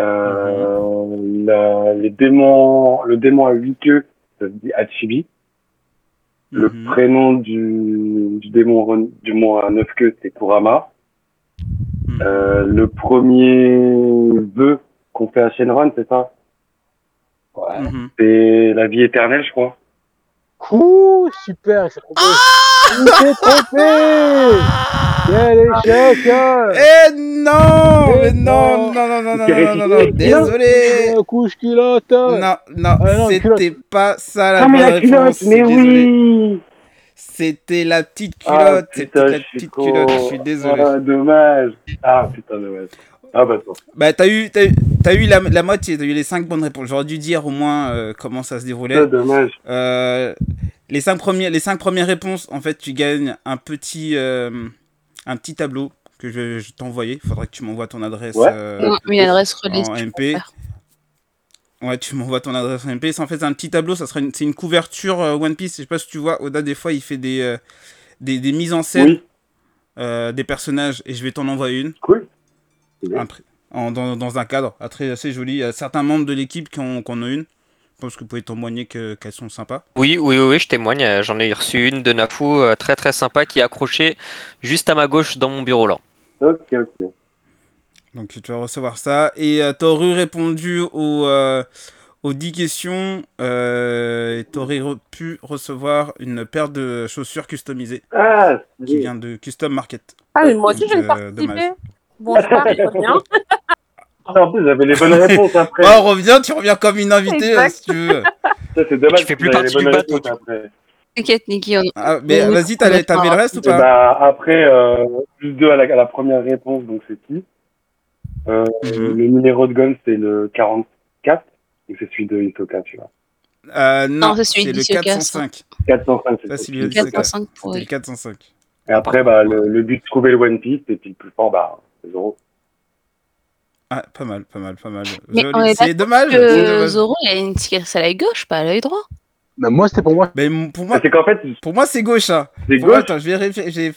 Euh, Mhm. la- les démons, le démon à huit queues, ça se dit Hachibi. Le Mhm. prénom du, du démon du mont à neuf queues, c'est Kurama. Mhm. Euh, le premier vœu qu'on fait à Shenron, c'est ça? Ouais. Mhm. C'est la vie éternelle, je crois. Ouh, super, il s'est trompé. il s'est trompé Quel échec hein. Eh non Eh Mais non, non. non, non, non, non, non, non, non, récité. désolé La couche culotte Non, non, Ah non, c'était pas ça la Ah, mais bonne la culotte, réponse. mais désolé. oui C'était la petite Ah, culotte, c'était putain, la petite culotte, je suis désolé. Ah, dommage. Ah, putain, dommage. Ah, bah, attends. Bah, t'as eu, t'as eu, t'as eu la, la moitié, t'as eu les 5 bonnes réponses. J'aurais dû dire au moins euh, comment ça se déroulait. Ah, dommage. Euh, les, cinq premiers, les cinq premières réponses, en fait, tu gagnes un petit, euh, un petit tableau que je, je t'ai envoyé. Il faudrait que tu m'envoies ton adresse Ouais. euh, Non, Une adresse relais. en MP. Ouais, tu m'envoies ton adresse en MP. C'est en fait un petit tableau, ça sera une, c'est une couverture euh, One Piece. Je sais pas si tu vois, Oda, des fois, il fait des, euh, des, des mises en scène Oui, euh, des personnages et je vais t'en envoyer une. cool. En- dans, dans un cadre très assez joli. Il y a certains membres de l'équipe qui en qui en ont une. Je pense que vous pouvez témoigner que- qu'elles sont sympas. Oui, oui, oui, je témoigne. euh, J'en ai reçu une de Nafu euh, très très sympa qui est accrochée juste à ma gauche dans mon bureau là. Ok, ok. Donc tu vas recevoir ça. Et euh, t'aurais répondu aux, euh, aux 10 questions. Euh, et t'aurais re- pu recevoir une paire de chaussures customisées Ah, qui oui. vient de Custom Market. Ah, mais moi aussi, je vais euh, participer. Bon, je pars, je reviens. Ah, en plus, j'avais les bonnes réponses après. Ouais, reviens, tu reviens comme une invitée euh, si tu veux. Ça, c'est dommage. Tu fais plus partie du bonnes bateau, réponses après. T'inquiète, Niki. on- Ah, mais Oui, vas-y, t'as- t'avais le reste ou Et pas bah, après, euh, plus 2 à la, à la première réponse, donc c'est qui? Euh, Mhm. Le numéro de gun, c'est le 44. Donc c'est celui de Itoka, tu vois? Euh, non, Non, c'est celui c'est le d'Isoka, 405. 405, c'est Ça, c'est c'est 405 pour C'était le 405. Et après, bah, le, le but de trouver le One Piece, et puis le plus fort, bah, c'est Zoro. Ah, pas mal, pas mal, pas mal. C'est dommage. que. Zoro, il a une cicatrice à l'œil gauche, pas à l'œil droit. Bah, moi, c'était pour moi. Mais pour moi, Ah, C'est qu'en fait, pour moi c'est gauche. Hein. c'est Pour moi, gauche. attends, je vais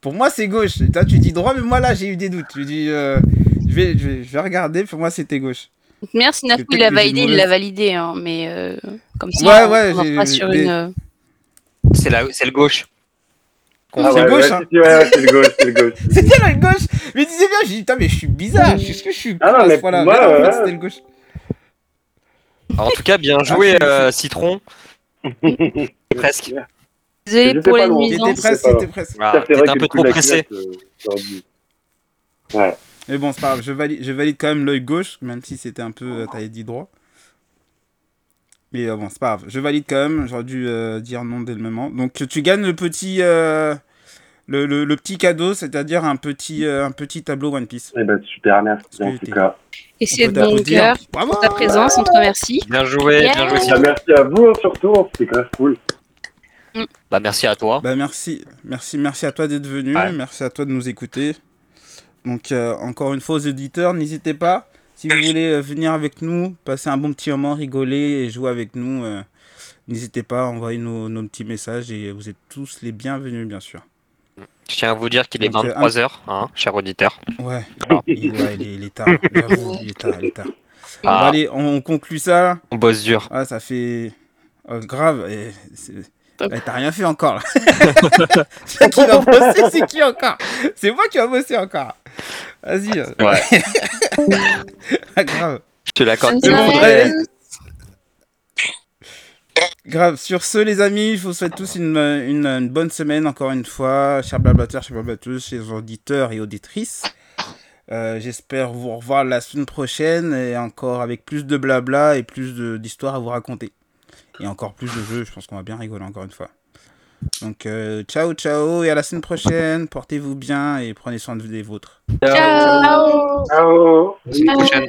Pour moi, c'est gauche. Toi, tu dis droit, mais moi, là, j'ai eu des doutes. Je dis, euh, je, vais, je, vais, je vais regarder. Pour moi, c'était gauche. Merci, Nafu, il l'a validé, il l'a validé, hein, mais euh, comme ça, Ouais, on, ouais, on j'ai- fera sur mais- une. euh, C'est la, c'est le gauche. Ah, c'est ouais, gauche, ouais, hein. ouais, ouais, c'est le gauche, c'est le gauche. C'était le gauche. Mais disais bien, j'ai dit, putain, mais je suis bizarre. Que je suis Ah non, mais ce point-là pour moi, Mais non, en fait, ouais. c'était le gauche. Alors, en tout cas, bien Ah, joué, je suis- euh, Citron. Presque. Désolé pour les. C'était nuisances. c'était presque. Ah, vrai un que peu le trop pressé. euh, Ouais. Mais bon, c'est pas grave. Je valide, je valide quand même l'œil gauche, même si c'était un peu. euh, T'avais dit droit. Mais euh, bon, c'est pas grave. Je valide quand même. J'aurais dû euh, dire non dès le moment. Donc, tu gagnes le petit. euh, le, le- le petit cadeau, c'est-à-dire un petit, euh, un petit tableau One Piece. Eh ben, super, merci en tout cas. Et c'est de bon cœur pour ta présence, on te remercie. Bien joué, bien joué, Bah, merci à vous hein, surtout, c'était grave cool. Bah, merci à toi. Bah merci, merci, merci à toi d'être venu, Ouais. merci à toi de nous écouter. Donc euh, encore une fois aux éditeurs, n'hésitez pas, si vous voulez euh, venir avec nous, passer un bon petit moment, rigoler et jouer avec nous, euh, n'hésitez pas à envoyer nos, nos petits messages et vous êtes tous les bienvenus bien sûr. Je tiens à vous dire qu'il est Donc, euh, 23h, hein, cher auditeur. Ouais, il, ouais, il est, il est tard, il est tard, il est tard. Bon, allez, on conclut ça. on bosse dur. Ah, ça fait oh, grave. et T'as rien fait encore. là. c'est qui va bosser, c'est qui encore? C'est moi qui va bosser encore. Vas-y. Ouais. Ah, grave. Je te l'accorde. Grave. Sur ce, les amis, je vous souhaite tous une, une, une bonne semaine encore une fois. Chers blablateurs, chers blablateuses, chers auditeurs et auditrices. Euh, J'espère vous revoir la semaine prochaine et encore avec plus de blabla et plus d'histoires à vous raconter. Et encore plus de jeux, je pense qu'on va bien rigoler encore une fois. Donc, euh, ciao, ciao et à la semaine prochaine. Portez-vous bien et prenez soin de- des vôtres. Ciao. Ciao. Ciao.